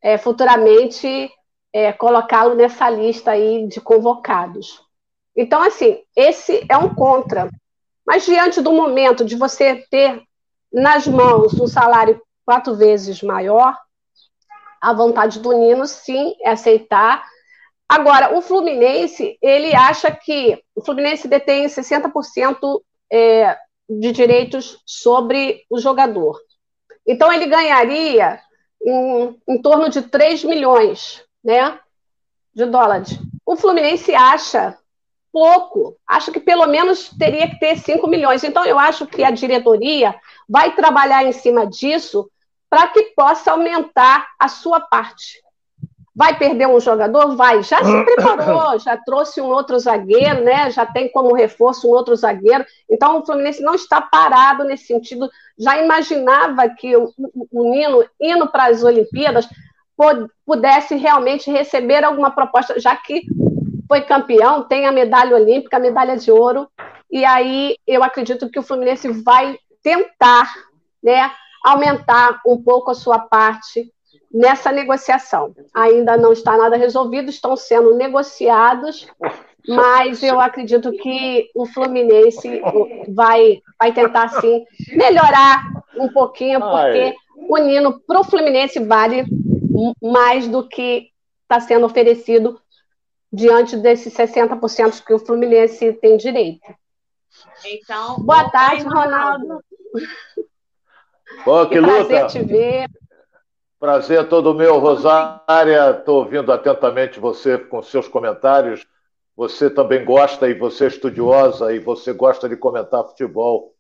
é, futuramente é, colocá-lo nessa lista aí de convocados. Então, assim, esse é um contra. Mas diante do momento de você ter nas mãos um salário quatro vezes maior, a vontade do Nino, sim, é aceitar. Agora, o Fluminense, ele acha que o Fluminense detém 60% é, de direitos sobre o jogador. Então, ele ganharia em, em torno de 3 milhões né, de dólares. O Fluminense acha pouco, acha que pelo menos teria que ter 5 milhões. Então, eu acho que a diretoria vai trabalhar em cima disso para que possa aumentar a sua parte. Vai perder um jogador? Vai. Já se *coughs* preparou, já trouxe um outro zagueiro, né? Já tem como reforço um outro zagueiro. Então o Fluminense não está parado nesse sentido. Já imaginava que o, o Nino, indo para as Olimpíadas, pudesse realmente receber alguma proposta, já que foi campeão, tem a medalha olímpica, a medalha de ouro. E aí eu acredito que o Fluminense vai tentar, né, aumentar um pouco a sua parte nessa negociação. Ainda não está nada resolvido, estão sendo negociados, mas eu acredito que o Fluminense vai, vai tentar, sim, melhorar um pouquinho, porque o Nino, para o Fluminense, vale mais do que está sendo oferecido diante desses 60% que o Fluminense tem direito. Então, boa tarde, Ronaldo. Bom, que, que luta. Prazer te ver. Prazer todo meu, Rosária. Estou ouvindo atentamente você com seus comentários. Você também gosta e você é estudiosa e você gosta de comentar futebol.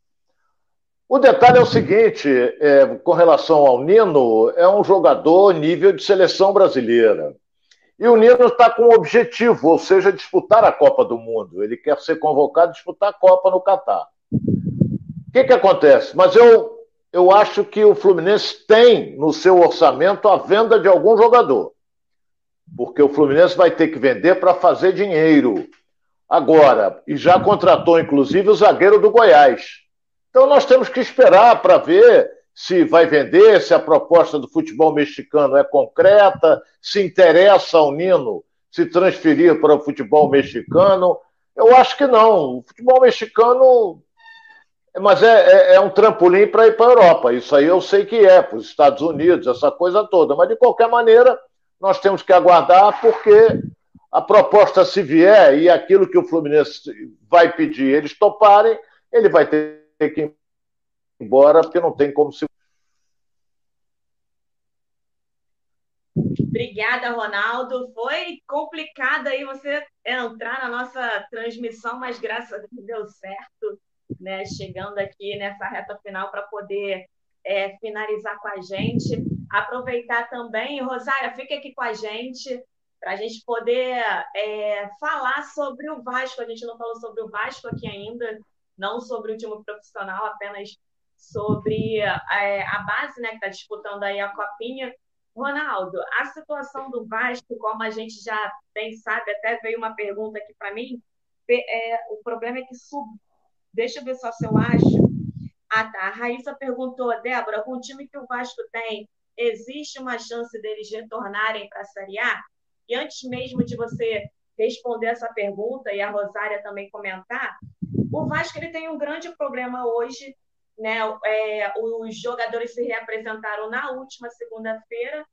O detalhe é o seguinte: é, com relação ao Nino, é um jogador nível de seleção brasileira. E o Nino está com um objetivo, ou seja, disputar a Copa do Mundo. Ele quer ser convocado a disputar a Copa no Catar. O que, que acontece? Mas eu eu acho que o Fluminense tem no seu orçamento a venda de algum jogador. Porque o Fluminense vai ter que vender para fazer dinheiro. Agora, e já contratou inclusive o zagueiro do Goiás. Então nós temos que esperar para ver se vai vender, se a proposta do futebol mexicano é concreta, se interessa ao Nino se transferir para o futebol mexicano. Eu acho que não. O futebol mexicano mas é, é, é um trampolim para ir para a Europa. Isso aí eu sei que é, para os Estados Unidos, essa coisa toda. Mas, de qualquer maneira, nós temos que aguardar, porque a proposta, se vier e aquilo que o Fluminense vai pedir eles toparem, ele vai ter que ir embora, porque não tem como se. Obrigada, Ronaldo. Foi complicado aí você entrar na nossa transmissão, mas graças a Deus deu certo né, chegando aqui nessa reta final para poder é, finalizar com a gente. Aproveitar também, Rosária, fica aqui com a gente para a gente poder é, falar sobre o Vasco. A gente não falou sobre o Vasco aqui ainda, não sobre o time profissional, apenas sobre é, a base né, que está disputando aí a Copinha. Ronaldo, a situação do Vasco, como a gente já bem sabe, até veio uma pergunta aqui para mim, é, o problema é que sub, Deixa eu ver só se eu acho. Ah, tá. A Raíssa perguntou, Débora, com o time que o Vasco tem, existe uma chance deles retornarem para a Série A? E antes mesmo de você responder essa pergunta e a Rosária também comentar, o Vasco ele tem um grande problema hoje. Né? É, os jogadores se reapresentaram na última segunda-feira,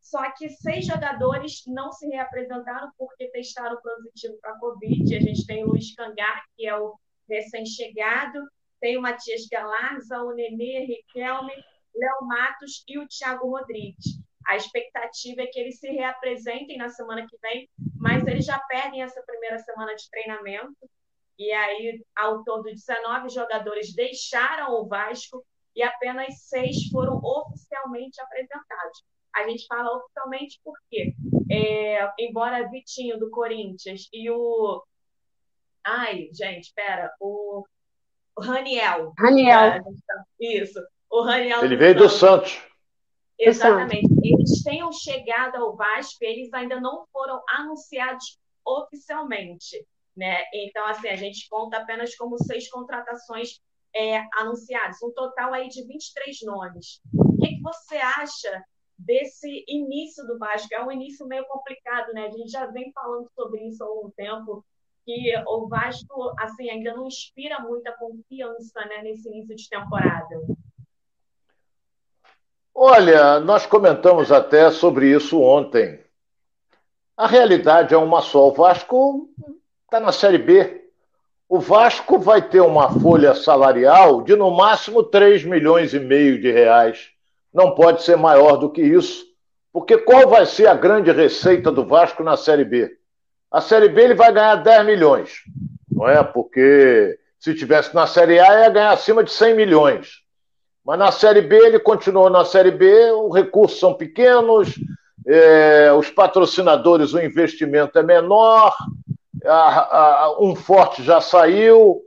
só que seis jogadores não se reapresentaram porque testaram positivo para a Covid. A gente tem o Luiz Cangar, que é o recém-chegado, tem o Matias Galarza, o Nenê, Riquelme, Léo Matos e o Thiago Rodrigues. A expectativa é que eles se reapresentem na semana que vem, mas eles já perdem essa primeira semana de treinamento. E aí, ao todo, 19 jogadores deixaram o Vasco e apenas seis foram oficialmente apresentados. A gente fala oficialmente porque, é, embora Vitinho do Corinthians e o Ai, gente, espera. O, o Raniel. Raniel. Tá, isso. O Raniel. Ele veio do Santos. Exatamente. Eles tenham chegado ao Vasco, eles ainda não foram anunciados oficialmente. Né? Então, assim, a gente conta apenas como seis contratações é, anunciadas, um total aí de 23 nomes. O que, que você acha desse início do Vasco? É um início meio complicado, né? A gente já vem falando sobre isso há algum tempo, que o Vasco assim ainda não inspira muita confiança né, nesse início de temporada. Olha, nós comentamos até sobre isso ontem. A realidade é uma só. O Vasco está na Série B. O Vasco vai ter uma folha salarial de no máximo 3 milhões e meio de reais. Não pode ser maior do que isso. Porque qual vai ser a grande receita do Vasco na Série B? A Série B ele vai ganhar 10 milhões, não é? Porque se tivesse na Série A ia ganhar acima de 100 milhões. Mas na Série B ele continuou na Série B, os recursos são pequenos, é, os patrocinadores, o investimento é menor, a, a, um forte já saiu,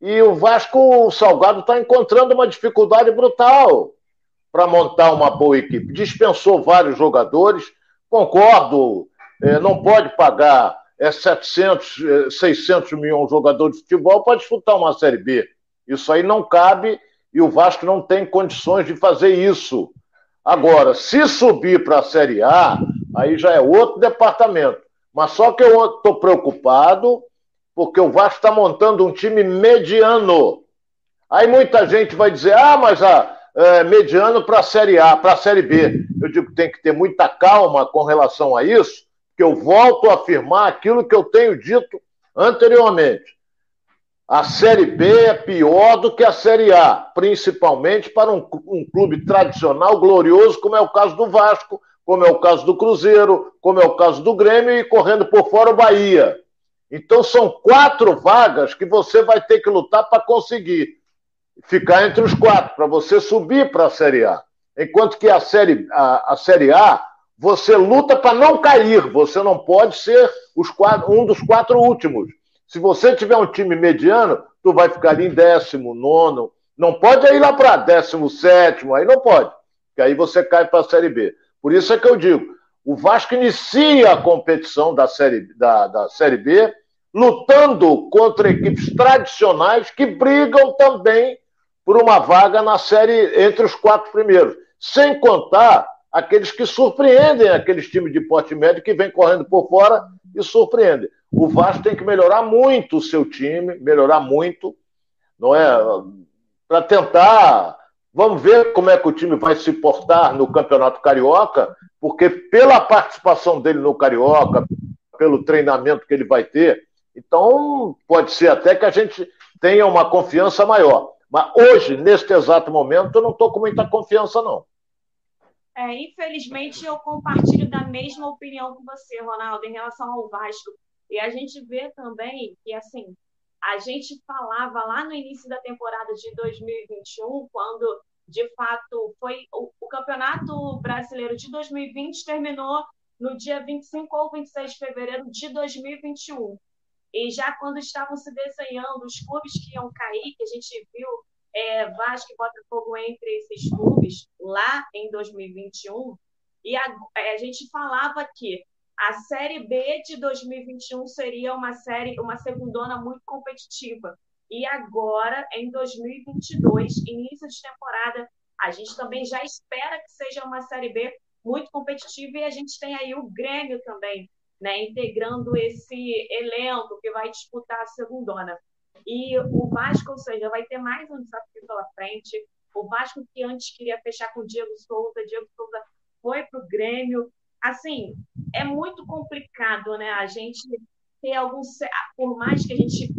e o Vasco, o Salgado, está encontrando uma dificuldade brutal para montar uma boa equipe. Dispensou vários jogadores, concordo, é, não pode pagar é, 700, 600 milhões de jogadores de futebol para disputar uma Série B. Isso aí não cabe e o Vasco não tem condições de fazer isso. Agora, se subir para a Série A, aí já é outro departamento. Mas só que eu estou preocupado porque o Vasco está montando um time mediano. Aí muita gente vai dizer, ah, mas a, é, mediano para a Série A, para a Série B. Eu digo que tem que ter muita calma com relação a isso, que eu volto a afirmar aquilo que eu tenho dito anteriormente. A Série B é pior do que a Série A, principalmente para um, um, clube tradicional glorioso, como é o caso do Vasco, como é o caso do Cruzeiro, como é o caso do Grêmio e correndo por fora o Bahia. Então são quatro vagas que você vai ter que lutar para conseguir ficar entre os quatro, para você subir para a Série A. Enquanto que a Série, a, a série A, você luta para não cair, você não pode ser quatro, um dos quatro últimos. Se você tiver um time mediano, tu vai ficar ali em décimo, nono. Não pode ir lá para décimo sétimo, aí não pode. Que aí você cai para a Série B. Por isso é que eu digo, o Vasco inicia a competição da Série, da, da série B lutando contra equipes tradicionais que brigam também por uma vaga na série entre os quatro primeiros. Sem contar aqueles que surpreendem, aqueles times de porte médio que vêm correndo por fora e surpreendem. O Vasco tem que melhorar muito o seu time, melhorar muito, não é? Para tentar. Vamos ver como é que o time vai se portar no Campeonato Carioca, porque pela participação dele no Carioca, pelo treinamento que ele vai ter, então pode ser até que a gente tenha uma confiança maior. Mas hoje, neste exato momento, eu não estou com muita confiança, não. É, infelizmente, eu compartilho da mesma opinião que você, Ronaldo, em relação ao Vasco. E a gente vê também que, assim, a gente falava lá no início da temporada de 2021, quando, de fato, foi o, o Campeonato Brasileiro de 2020 terminou no dia 25 ou 26 de fevereiro de 2021. E já quando estavam se desenhando os clubes que iam cair, que a gente viu é, Vasco e Botafogo entre esses clubes lá em 2021, e a, a gente falava que a Série B de 2021 seria uma série, uma segundona muito competitiva. E agora, em 2022, início de temporada, a gente também já espera que seja uma Série B muito competitiva e a gente tem aí o Grêmio também, né, integrando esse elenco que vai disputar a segundona. E o Vasco, ou seja, vai ter mais um desafio pela frente. O Vasco que antes queria fechar com o Diego Souza, Diego Souza foi para o Grêmio. Assim, é muito complicado, né? A gente ter algum. Por mais que a gente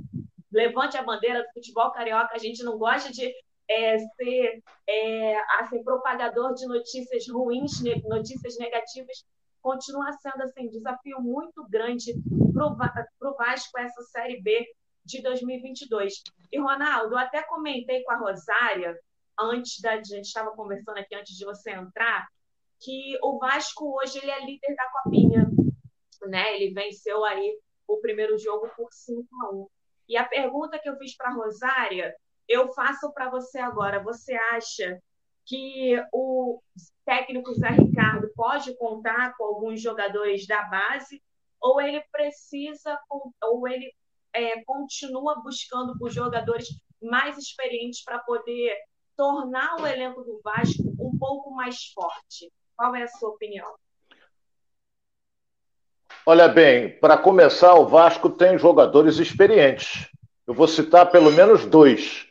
levante a bandeira do futebol carioca, a gente não gosta de é, ser é, assim, propagador de notícias ruins, notícias negativas, continua sendo assim, desafio muito grande para o Vasco essa Série B de 2022. E, Ronaldo, até comentei com a Rosária, antes da a gente estava conversando aqui, antes de você entrar, que o Vasco hoje ele é líder da Copinha. Né? Ele venceu aí o primeiro jogo por 5 a 1. E a pergunta que eu fiz para a Rosária, eu faço para você agora. Você acha que o técnico Zé Ricardo pode contar com alguns jogadores da base ou ele precisa ou ele é, continua buscando por jogadores mais experientes para poder tornar o elenco do Vasco um pouco mais forte? Qual é a sua opinião? Olha bem, para começar, o Vasco tem jogadores experientes. Eu vou citar pelo menos dois.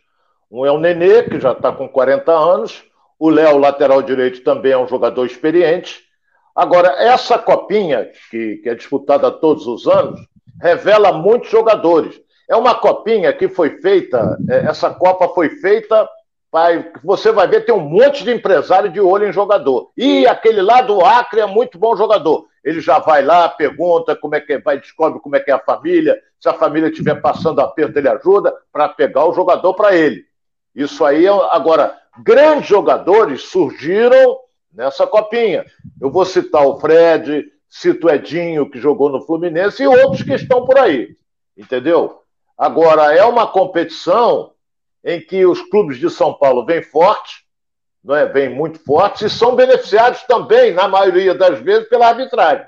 Um é o Nenê, que já está com 40 anos. O Léo, lateral direito, também é um jogador experiente. Agora, essa copinha, que, que é disputada todos os anos, revela muitos jogadores. É uma copinha que foi feita, é, essa Copa foi feita, você vai ver, tem um monte de empresário de olho em jogador. E aquele lá do Acre é muito bom jogador. Ele já vai lá, pergunta como é que vai, descobre como é que é a família. Se a família estiver passando aperto, ele ajuda para pegar o jogador para ele. Isso aí, é, agora, grandes jogadores surgiram nessa copinha. Eu vou citar o Fred, cito o Edinho, que jogou no Fluminense, e outros que estão por aí. Entendeu? Agora, é uma competição em que os clubes de São Paulo vêm fortes, não é? vêm muito fortes, e são beneficiados também, na maioria das vezes, pela arbitragem.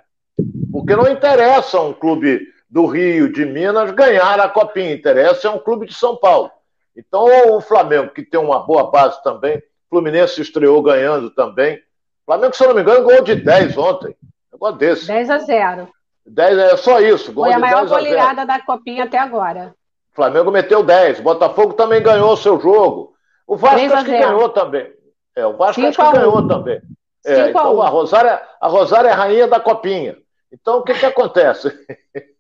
Porque não interessa um clube do Rio, de Minas, ganhar a Copinha, interessa é um clube de São Paulo. Então, o Flamengo, que tem uma boa base também, Fluminense estreou ganhando também. Flamengo, se eu não me engano, ganhou de 10 ontem. Negócio desse. 10 a 0. 10 é só isso. Foi a maior goleada da Copinha até agora. Flamengo meteu 10. Botafogo também ganhou o seu jogo. O Vasco acho que ganhou também. É, o Vasco acho que ganhou também. É, então a, a Rosária, a Rosária é a rainha da Copinha. Então, o que, que acontece? *laughs*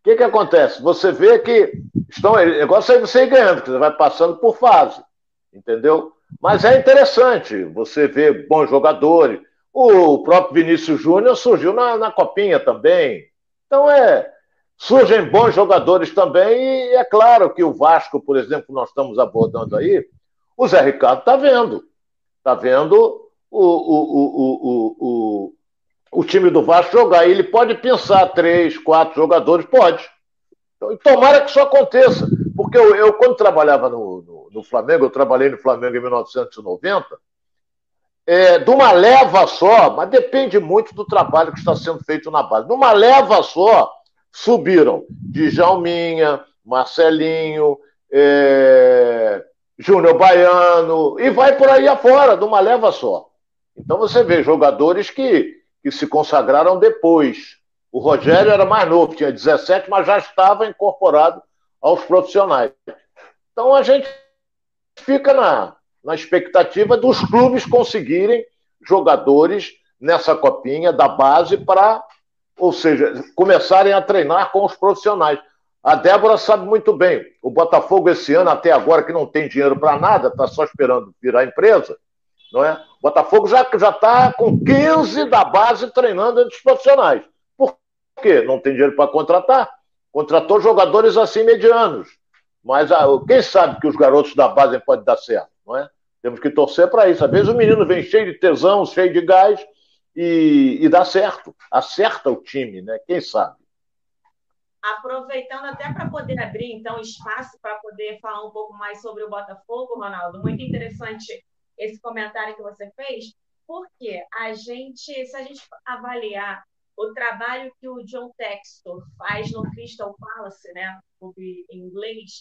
O que, que acontece? Você vê que estão. O negócio é você ir ganhando, que você vai passando por fase. Entendeu? Mas é interessante você ver bons jogadores. O próprio Vinícius Júnior surgiu na, na Copinha também. Então é. Surgem bons jogadores também, e é claro que o Vasco, por exemplo, que nós estamos abordando aí, o Zé Ricardo está vendo. Está vendo o, o, o, o, o, time do Vasco jogar. Ele pode pensar três, quatro jogadores? Pode. Então, tomara que isso aconteça. Porque eu, eu quando trabalhava no, no, no, Flamengo, eu trabalhei no Flamengo em 1990, é, de uma leva só, mas depende muito do trabalho que está sendo feito na base. De uma leva só, subiram Djalminha, Marcelinho, é, Júnior Baiano, e vai por aí afora, de uma leva só. Então você vê jogadores que, que se consagraram depois. O Rogério era mais novo, tinha 17, mas já estava incorporado aos profissionais. Então a gente fica na, na expectativa dos clubes conseguirem jogadores nessa copinha da base para, ou seja, começarem a treinar com os profissionais. A Débora sabe muito bem. O Botafogo esse ano, até agora, que não tem dinheiro para nada, está só esperando virar empresa, não é? O Botafogo já está com 15 da base treinando entre os profissionais. Por quê? Não tem dinheiro para contratar. Contratou jogadores assim medianos. Mas ah, quem sabe que os garotos da base podem dar certo, não é? Temos que torcer para isso. Às vezes o menino vem cheio de tesão, cheio de gás e, e dá certo. Acerta o time, né? Quem sabe? Aproveitando até para poder abrir, então, espaço para poder falar um pouco mais sobre o Botafogo, Ronaldo. Muito interessante esse comentário que você fez, porque a gente, se a gente avaliar o trabalho que o John Textor faz no Crystal Palace, né, em inglês,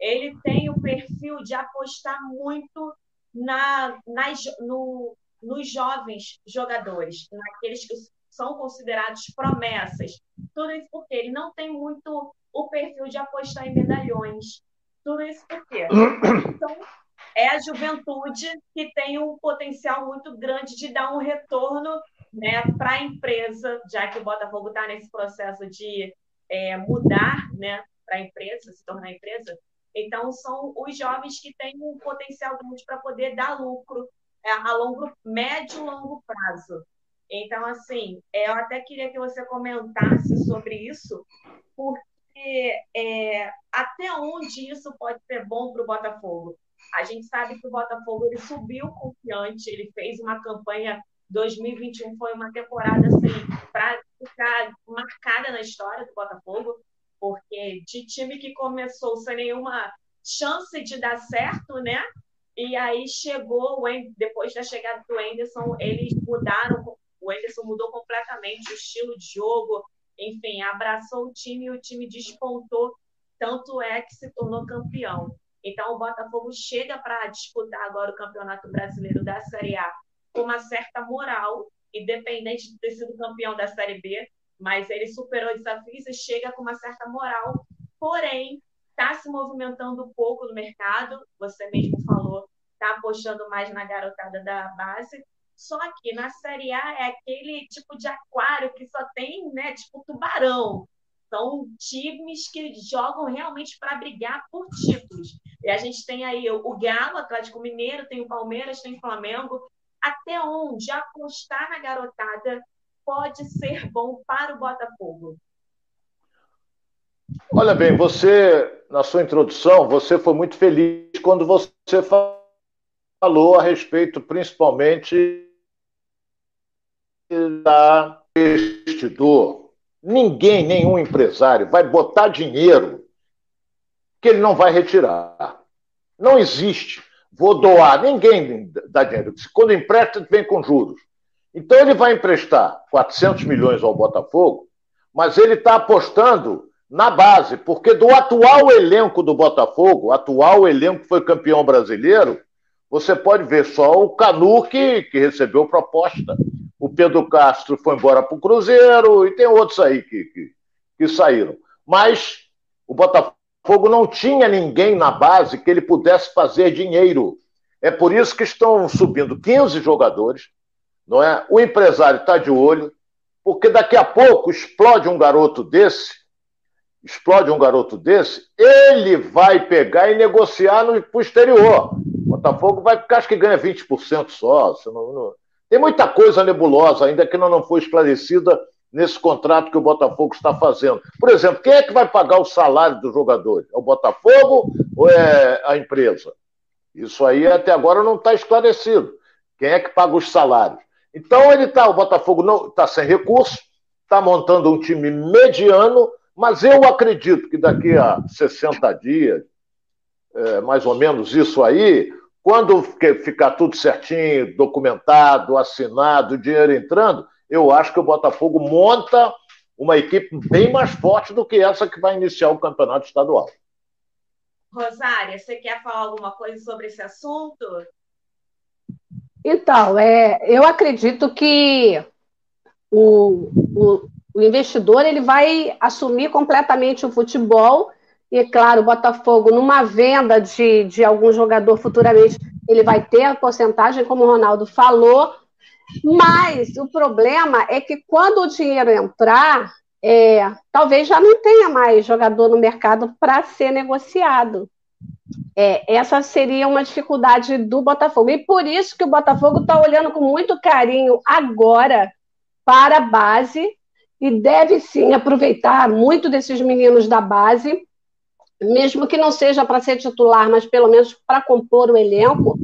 ele tem o perfil de apostar muito na, nas, no, nos jovens jogadores, naqueles que são considerados promessas. Tudo isso porque ele não tem muito o perfil de apostar em medalhões. Tudo isso porque então, é a juventude que tem um potencial muito grande de dar um retorno né, para a empresa, já que o Botafogo está nesse processo de é, mudar né, para a empresa, se tornar empresa. Então, são os jovens que têm um potencial grande para poder dar lucro é, a longo, médio e longo prazo. Então, assim, eu até queria que você comentasse sobre isso, porque é, até onde isso pode ser bom para o Botafogo? A gente sabe que o Botafogo ele subiu confiante, ele fez uma campanha 2021 foi uma temporada assim para ficar marcada na história do Botafogo, porque de time que começou sem nenhuma chance de dar certo, né? E aí chegou, depois da chegada do Anderson, eles mudaram, o Anderson mudou completamente o estilo de jogo, enfim, abraçou o time e o time despontou, tanto é que se tornou campeão. Então o Botafogo chega para disputar agora o Campeonato Brasileiro da Série A com uma certa moral, independente de ter sido campeão da Série B, mas ele superou desafios e chega com uma certa moral, porém está se movimentando um pouco no mercado, você mesmo falou, está apostando mais na garotada da base, só que na Série A é aquele tipo de aquário que só tem, né, tipo tubarão. São times que jogam realmente para brigar por títulos. E a gente tem aí o Galo, Atlético Mineiro, tem o Palmeiras, tem o Flamengo, até onde apostar na garotada pode ser bom para o Botafogo? Olha bem, você, na sua introdução, você foi muito feliz quando você falou a respeito, principalmente, da investidor, ninguém, nenhum empresário vai botar dinheiro que ele não vai retirar. Não existe. Vou doar. Ninguém dá dinheiro. Quando empresta, vem com juros. Então ele vai emprestar 400 milhões ao Botafogo, mas ele está apostando na base, porque do atual elenco do Botafogo, atual elenco que foi campeão brasileiro, você pode ver só o Canu que, que recebeu proposta. O Pedro Castro foi embora para o Cruzeiro e tem outros aí que, que, que saíram. Mas o Botafogo não tinha ninguém na base que ele pudesse fazer dinheiro. É por isso que estão subindo 15 jogadores, não é? O empresário está de olho, porque daqui a pouco explode um garoto desse, explode um garoto desse, ele vai pegar e negociar no exterior. O Botafogo vai acho que ganha 20% só. Não, não... Tem muita coisa nebulosa ainda que não foi esclarecida nesse contrato que o Botafogo está fazendo. Por exemplo, quem é que vai pagar o salário dos jogadores? É o Botafogo ou é a empresa? Isso aí até agora não está esclarecido. Quem é que paga os salários? Então ele tá, o Botafogo está sem recursos, está montando um time mediano, mas eu acredito que daqui a 60 dias, é, mais ou menos isso aí, quando ficar tudo certinho, documentado, assinado, dinheiro entrando, eu acho que o Botafogo monta uma equipe bem mais forte do que essa que vai iniciar o campeonato estadual. Rosária, você quer falar alguma coisa sobre esse assunto? Então, é, eu acredito que o, o, o, investidor ele vai assumir completamente o futebol e, claro, o Botafogo, numa venda de, de algum jogador futuramente, ele vai ter a porcentagem, como o Ronaldo falou, mas o problema é que quando o dinheiro entrar, é, talvez já não tenha mais jogador no mercado para ser negociado. É, essa seria uma dificuldade do Botafogo. E por isso que o Botafogo está olhando com muito carinho agora para a base e deve sim aproveitar muito desses meninos da base, mesmo que não seja para ser titular, mas pelo menos para compor o elenco,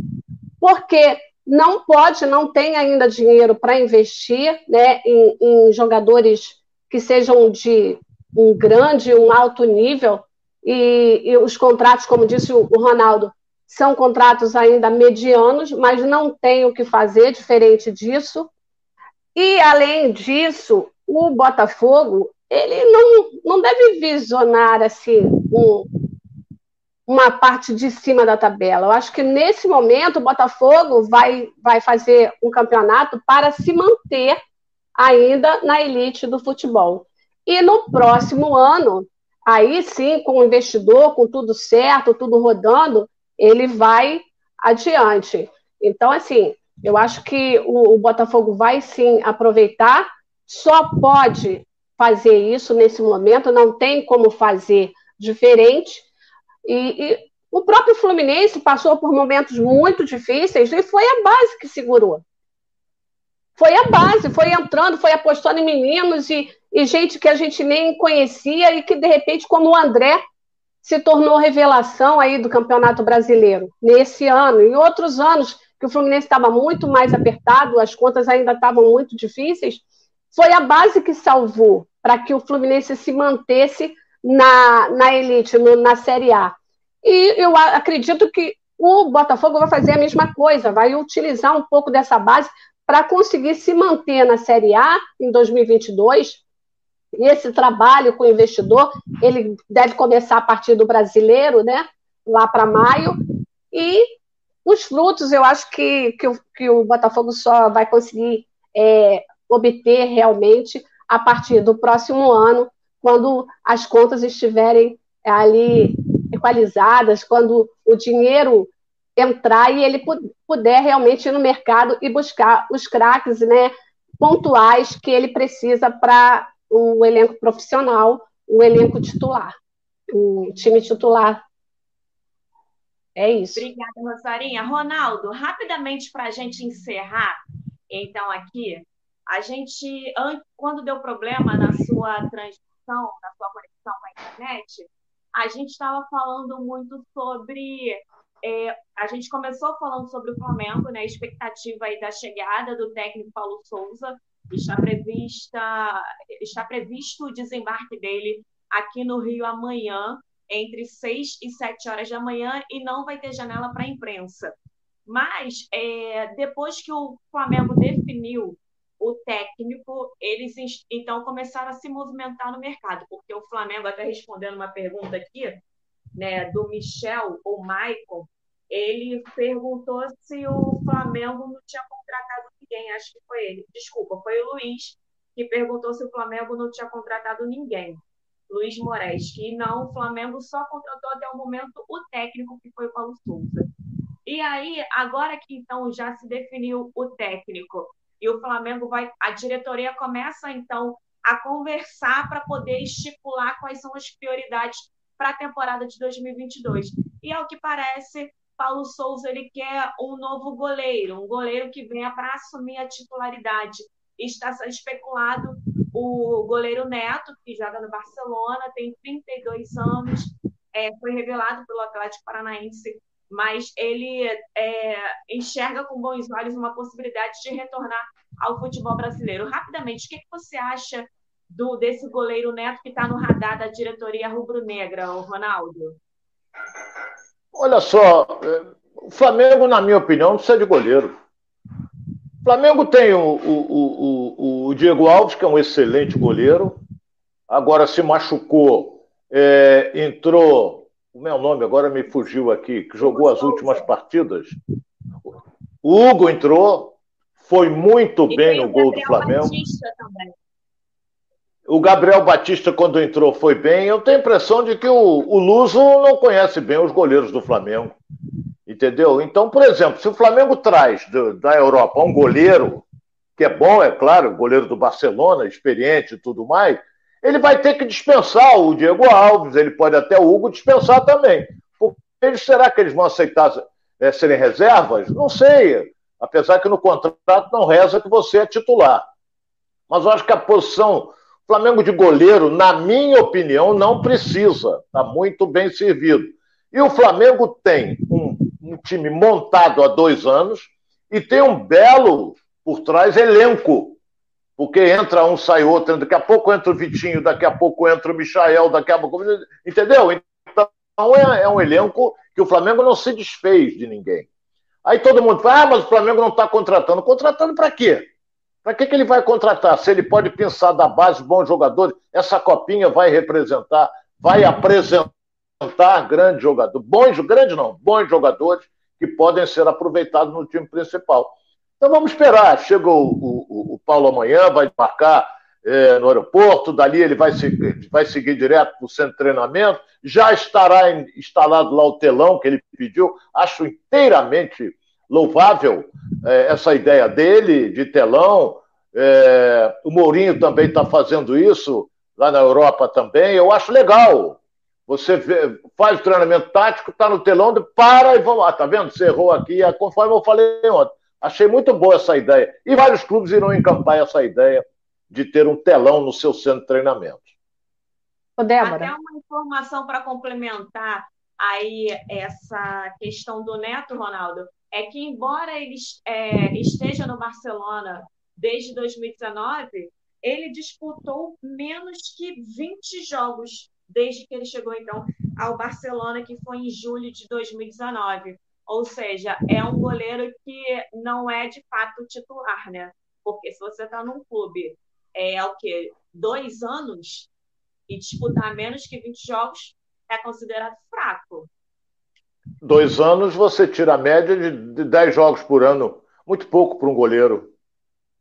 porque não pode, não tem ainda dinheiro para investir né, em, em jogadores que sejam de um grande, um alto nível, e, e os contratos, como disse o, Ronaldo, são contratos ainda medianos, mas não tem o que fazer diferente disso. E, além disso, o Botafogo ele não, não deve visionar assim um, uma parte de cima da tabela. Eu acho que nesse momento o Botafogo vai, vai fazer um campeonato para se manter ainda na elite do futebol. E no próximo ano, aí sim, com o investidor, com tudo certo, tudo rodando, ele vai adiante. Então, assim, eu acho que o, o Botafogo vai sim aproveitar, só pode fazer isso nesse momento, não tem como fazer diferente. E, e, o próprio Fluminense passou por momentos muito difíceis e foi a base que segurou. Foi a base, foi entrando, foi apostando em meninos e, e gente que a gente nem conhecia e que, de repente, como o André, se tornou revelação aí do Campeonato Brasileiro nesse ano. Em outros anos, que o Fluminense estava muito mais apertado, as contas ainda estavam muito difíceis, foi a base que salvou para que o Fluminense se mantesse na, na elite, no, na Série A. E eu acredito que o Botafogo vai fazer a mesma coisa, vai utilizar um pouco dessa base para conseguir se manter na Série A em 2022 e esse trabalho com o investidor, ele deve começar a partir do brasileiro, né? Lá para maio. E os frutos, eu acho que, que, o, que o Botafogo só vai conseguir é, obter realmente a partir do próximo ano, quando as contas estiverem ali equalizadas, quando o dinheiro entrar e ele puder realmente ir no mercado e buscar os craques né, pontuais que ele precisa para o elenco profissional, o elenco titular, o time titular. É isso. Obrigada, Rosarinha. Ronaldo, rapidamente para a gente encerrar, então, aqui, a gente, quando deu problema na sua transmissão, na sua conexão com a internet, a gente estava falando muito sobre. É, a gente começou falando sobre o Flamengo, né? A expectativa aí da chegada do técnico Paulo Souza Está, prevista, está previsto o desembarque dele aqui no Rio amanhã, entre 6 e 7 horas da manhã, e não vai ter janela para a imprensa. Mas, é, depois que o Flamengo definiu o técnico, eles então começaram a se movimentar no mercado, porque o Flamengo, até respondendo uma pergunta aqui, né, do Michel ou Michael, ele perguntou se o Flamengo não tinha contratado ninguém, acho que foi ele. Desculpa, foi o Luiz que perguntou se o Flamengo não tinha contratado ninguém. Luiz Moraes, que não, o Flamengo só contratou até o momento o técnico, que foi o Paulo Souza. E aí, agora que então já se definiu o técnico e o Flamengo vai, a diretoria começa então a conversar para poder estipular quais são as prioridades para a temporada de 2022. E ao que parece, Paulo Souza ele quer um novo goleiro, um goleiro que venha para assumir a titularidade. Está sendo especulado o goleiro Neto, que joga no Barcelona, tem 32 anos, é, foi revelado pelo Atlético Paranaense, mas ele é, enxerga com bons olhos uma possibilidade de retornar ao futebol brasileiro. Rapidamente, o que, que você acha do desse goleiro Neto que está no radar da diretoria rubro-negra, Ronaldo? Olha só, o Flamengo, na minha opinião, não precisa de goleiro. O Flamengo tem o, o, o, o Diego Alves, que é um excelente goleiro, agora se machucou, é, entrou, o meu nome agora me fugiu aqui, que jogou as últimas partidas. O Hugo entrou, foi muito e bem no gol do Flamengo. Batista também. O Gabriel Batista, quando entrou, foi bem. Eu tenho a impressão de que o, o Luso não conhece bem os goleiros do Flamengo. Entendeu? Então, por exemplo, se o Flamengo traz do, da Europa um goleiro, que é bom, é claro, goleiro do Barcelona, experiente e tudo mais, ele vai ter que dispensar o Diego Alves, ele pode até o Hugo dispensar também. Será que eles vão aceitar é, serem reservas? Não sei. Apesar que no contrato não reza que você é titular. Mas eu acho que a posição Flamengo de goleiro, na minha opinião, não precisa. Está muito bem servido. E o Flamengo tem um, um, time montado há dois anos e tem um belo, por trás, elenco. Porque entra um, sai outro, daqui a pouco entra o Vitinho, daqui a pouco entra o Michael, daqui a pouco. Entendeu? Então é, é um elenco que o Flamengo não se desfez de ninguém. Aí todo mundo fala, ah, mas o Flamengo não está contratando. Contratando para quê? Para que, que ele vai contratar? Se ele pode pensar da base bons jogadores, essa copinha vai representar, vai apresentar grandes jogadores, bons, grandes não, bons jogadores que podem ser aproveitados no time principal. Então vamos esperar. Chega o, o, o Paulo amanhã, vai marcar é, no aeroporto, dali ele vai, seguir, vai seguir direto para o centro de treinamento, já estará instalado lá o telão que ele pediu, acho inteiramente louvável é, essa ideia dele de telão. É, o Mourinho também está fazendo isso lá na Europa também. Eu acho legal. Você vê, faz o treinamento tático, está no telão, para e vamos lá. Tá vendo? Você errou aqui, é conforme eu falei ontem. Achei muito boa essa ideia. E vários clubes irão encampar essa ideia de ter um telão no seu centro de treinamento. Até uma informação para complementar aí essa questão do Neto, Ronaldo é que, embora ele é, esteja no Barcelona desde 2019, ele disputou menos que 20 jogos desde que ele chegou, então, ao Barcelona, que foi em julho de 2019. Ou seja, é um goleiro que não é de fato titular, né? Porque se você está num clube é o quê? Dois anos e disputar menos que 20 jogos é considerado fraco dois anos, você tira a média de 10 jogos por ano. Muito pouco para um goleiro.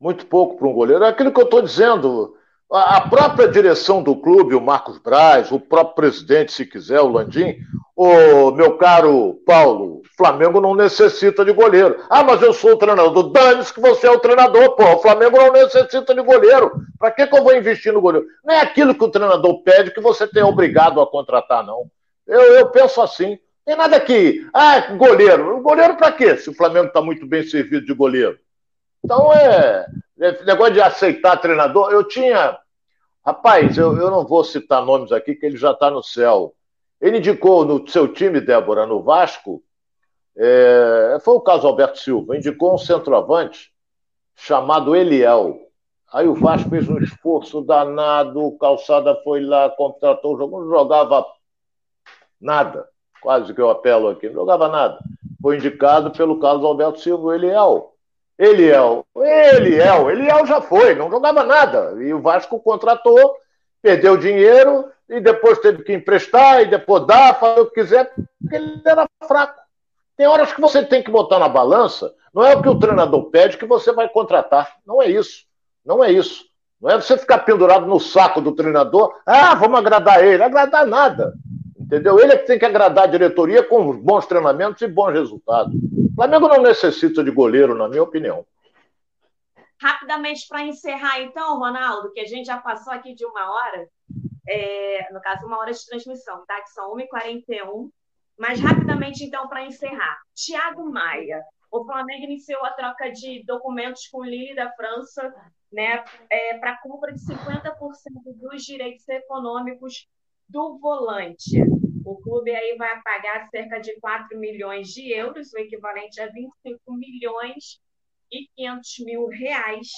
Muito pouco para um goleiro. É aquilo que eu estou dizendo. A própria direção do clube, o Marcos Braz, o próprio presidente, se quiser, o Landim, o meu caro Paulo, Flamengo não necessita de goleiro. Ah, mas eu sou o treinador. Dane-se que você é o treinador, pô. O Flamengo não necessita de goleiro. Para que, que eu vou investir no goleiro? Não é aquilo que o treinador pede que você tem obrigado a contratar, não. Eu, eu penso assim. Tem nada aqui. Ah, goleiro. Goleiro para quê? Se o Flamengo está muito bem servido de goleiro. Então é. Esse negócio de aceitar treinador. Eu tinha. Rapaz, eu, eu não vou citar nomes aqui, que ele já está no céu. Ele indicou no seu time, Débora, no Vasco. É, foi o caso Alberto Silva. Indicou um centroavante chamado Eliel. Aí o Vasco fez um esforço danado, o Calçada foi lá, contratou o jogo, não jogava nada. Quase que eu apelo aqui, não jogava nada. Foi indicado pelo Carlos Alberto Silva, Eliel. Eliel, Eliel, Eliel já foi, não jogava nada. E o Vasco contratou, perdeu dinheiro e depois teve que emprestar e depois dar, fazer o que quiser, porque ele era fraco. Tem horas que você tem que botar na balança, não é o que o treinador pede que você vai contratar. Não é isso. Não é isso. Não é você ficar pendurado no saco do treinador. Ah, vamos agradar ele. Agradar nada. Entendeu? Ele é que tem que agradar a diretoria com bons treinamentos e bons resultados. O Flamengo não necessita de goleiro, na minha opinião. Rapidamente para encerrar, então, Ronaldo, que a gente já passou aqui de uma hora, é, no caso, uma hora de transmissão, tá? Que são 1h41. Mas rapidamente, então, para encerrar. Tiago Maia. O Flamengo iniciou a troca de documentos com o Lille da França né, é, para compra de 50% dos direitos econômicos do volante. O clube aí vai pagar cerca de 4 milhões de euros, o equivalente a 25 milhões e 500 mil reais,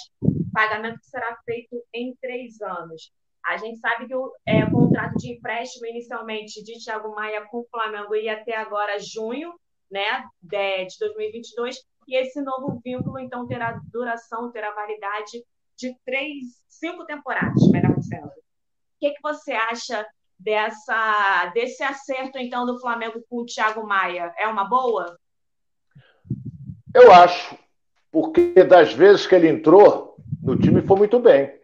pagamento que será feito em três anos. A gente sabe que o é, contrato de empréstimo inicialmente de Thiago Maia com o Flamengo ia até agora junho né, de, de 2022, e esse novo vínculo, então, terá duração, terá validade de três, cinco temporadas, melhor dizendo. O que, que você acha dessa, desse acerto, então, do Flamengo com o Thiago Maia? É uma boa? Eu acho, porque das vezes que ele entrou, no time foi muito bem.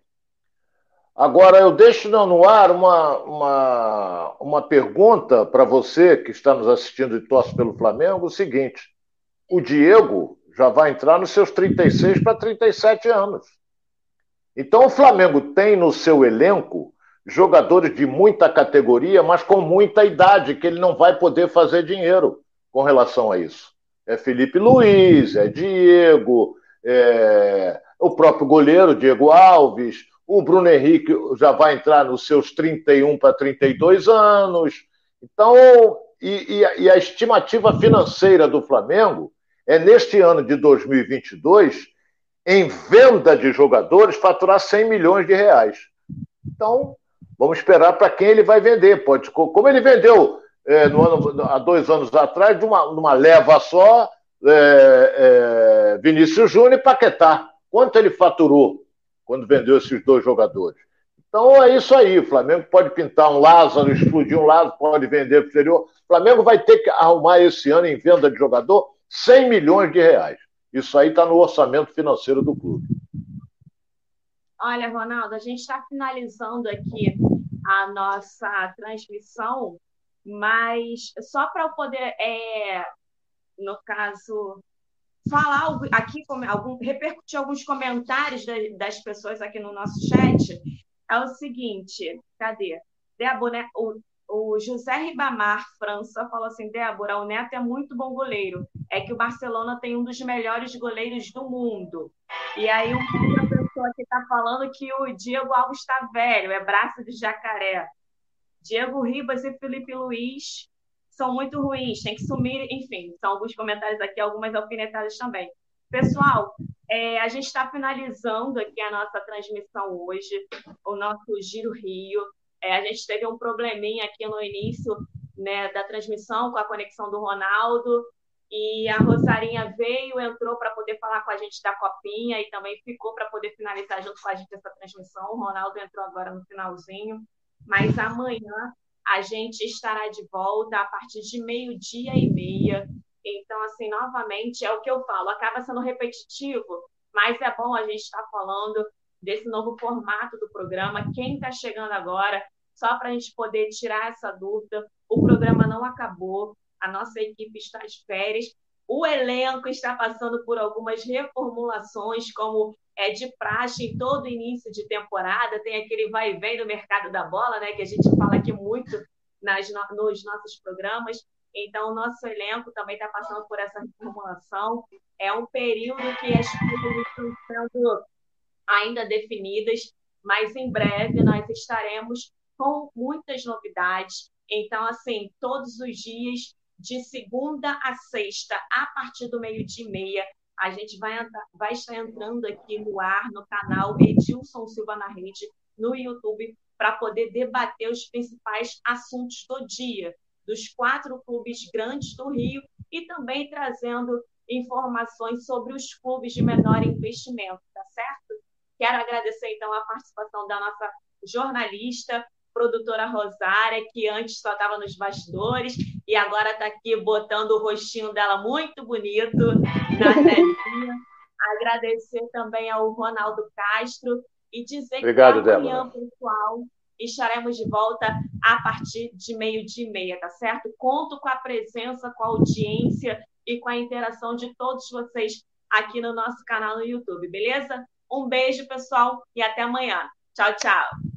Agora, eu deixo no ar uma, uma, uma pergunta para você que está nos assistindo e torce pelo Flamengo: o seguinte, o Diego já vai entrar nos seus 36 para 37 anos. Então, o Flamengo tem no seu elenco jogadores de muita categoria, mas com muita idade, que ele não vai poder fazer dinheiro com relação a isso. É Felipe Luiz, é Diego, é o próprio goleiro Diego Alves, o Bruno Henrique já vai entrar nos seus 31 para 32 anos. Então, e, e, e a estimativa financeira do Flamengo é neste ano de 2022 em venda de jogadores, faturar 100 milhões de reais. Então, vamos esperar para quem ele vai vender. Pode, como ele vendeu é, ano, há dois anos atrás, de uma, numa leva só, é, é, Vinícius Júnior e Paquetá. Quanto ele faturou quando vendeu esses dois jogadores? Então é isso aí. O Flamengo pode pintar um Lázaro, explodir um Lázaro, pode vender para o exterior. O Flamengo vai ter que arrumar esse ano em venda de jogador 100 milhões de reais. Isso aí está no orçamento financeiro do clube. Olha, Ronaldo, a gente está finalizando aqui a nossa transmissão, mas só para eu poder, é, no caso, falar aqui, algum, repercutir alguns comentários das pessoas aqui no nosso chat, é o seguinte: cadê? Débora, né? o, o José Ribamar, França, falou assim: Débora, o Neto é muito bom goleiro. É que o Barcelona tem um dos melhores goleiros do mundo. E aí, uma pessoa que está falando que o Diego Alves está velho, é braço de jacaré. Diego Ribas e Felipe Luiz são muito ruins, tem que sumir. Enfim, são alguns comentários aqui, algumas alfinetadas também. Pessoal, é, a gente está finalizando aqui a nossa transmissão hoje, o nosso Giro Rio. É, a gente teve um probleminha aqui no início né, da transmissão com a conexão do Ronaldo. E a Rosarinha veio, entrou para poder falar com a gente da copinha e também ficou para poder finalizar junto com a gente essa transmissão. O Ronaldo entrou agora no finalzinho. Mas amanhã a gente estará de volta a partir de meio-dia e meia. Então, assim, novamente, é o que eu falo, acaba sendo repetitivo, mas é bom a gente estar tá falando desse novo formato do programa. Quem está chegando agora, só para a gente poder tirar essa dúvida. O programa não acabou, a nossa equipe está de férias, o elenco está passando por algumas reformulações, como é de praxe em todo início de temporada, tem aquele vai e vem do mercado da bola, né, que a gente fala aqui muito nas, nos nossos programas. Então, o nosso elenco também está passando por essa reformulação. É um período que as coisas estão sendo ainda definidas, mas em breve nós estaremos com muitas novidades. Então, assim, todos os dias, de segunda a sexta, a partir do meio-dia e meia, a gente vai, vai estar entrando aqui no ar, no canal Edilson Silva na Rede, no YouTube, para poder debater os principais assuntos do dia, dos quatro clubes grandes do Rio e também trazendo informações sobre os clubes de menor investimento, tá certo? Quero agradecer, então, a participação da nossa jornalista, produtora Rosária, que antes só estava nos bastidores e agora está aqui botando o rostinho dela muito bonito na telinha. Agradecer também ao Ronaldo Castro e dizer Obrigado, que amanhã, pessoal, estaremos de volta a partir de meio-dia e meia, tá certo? Conto com a presença, com a audiência e com a interação de todos vocês aqui no nosso canal no YouTube, beleza? Um beijo, pessoal, e até amanhã. Tchau, tchau.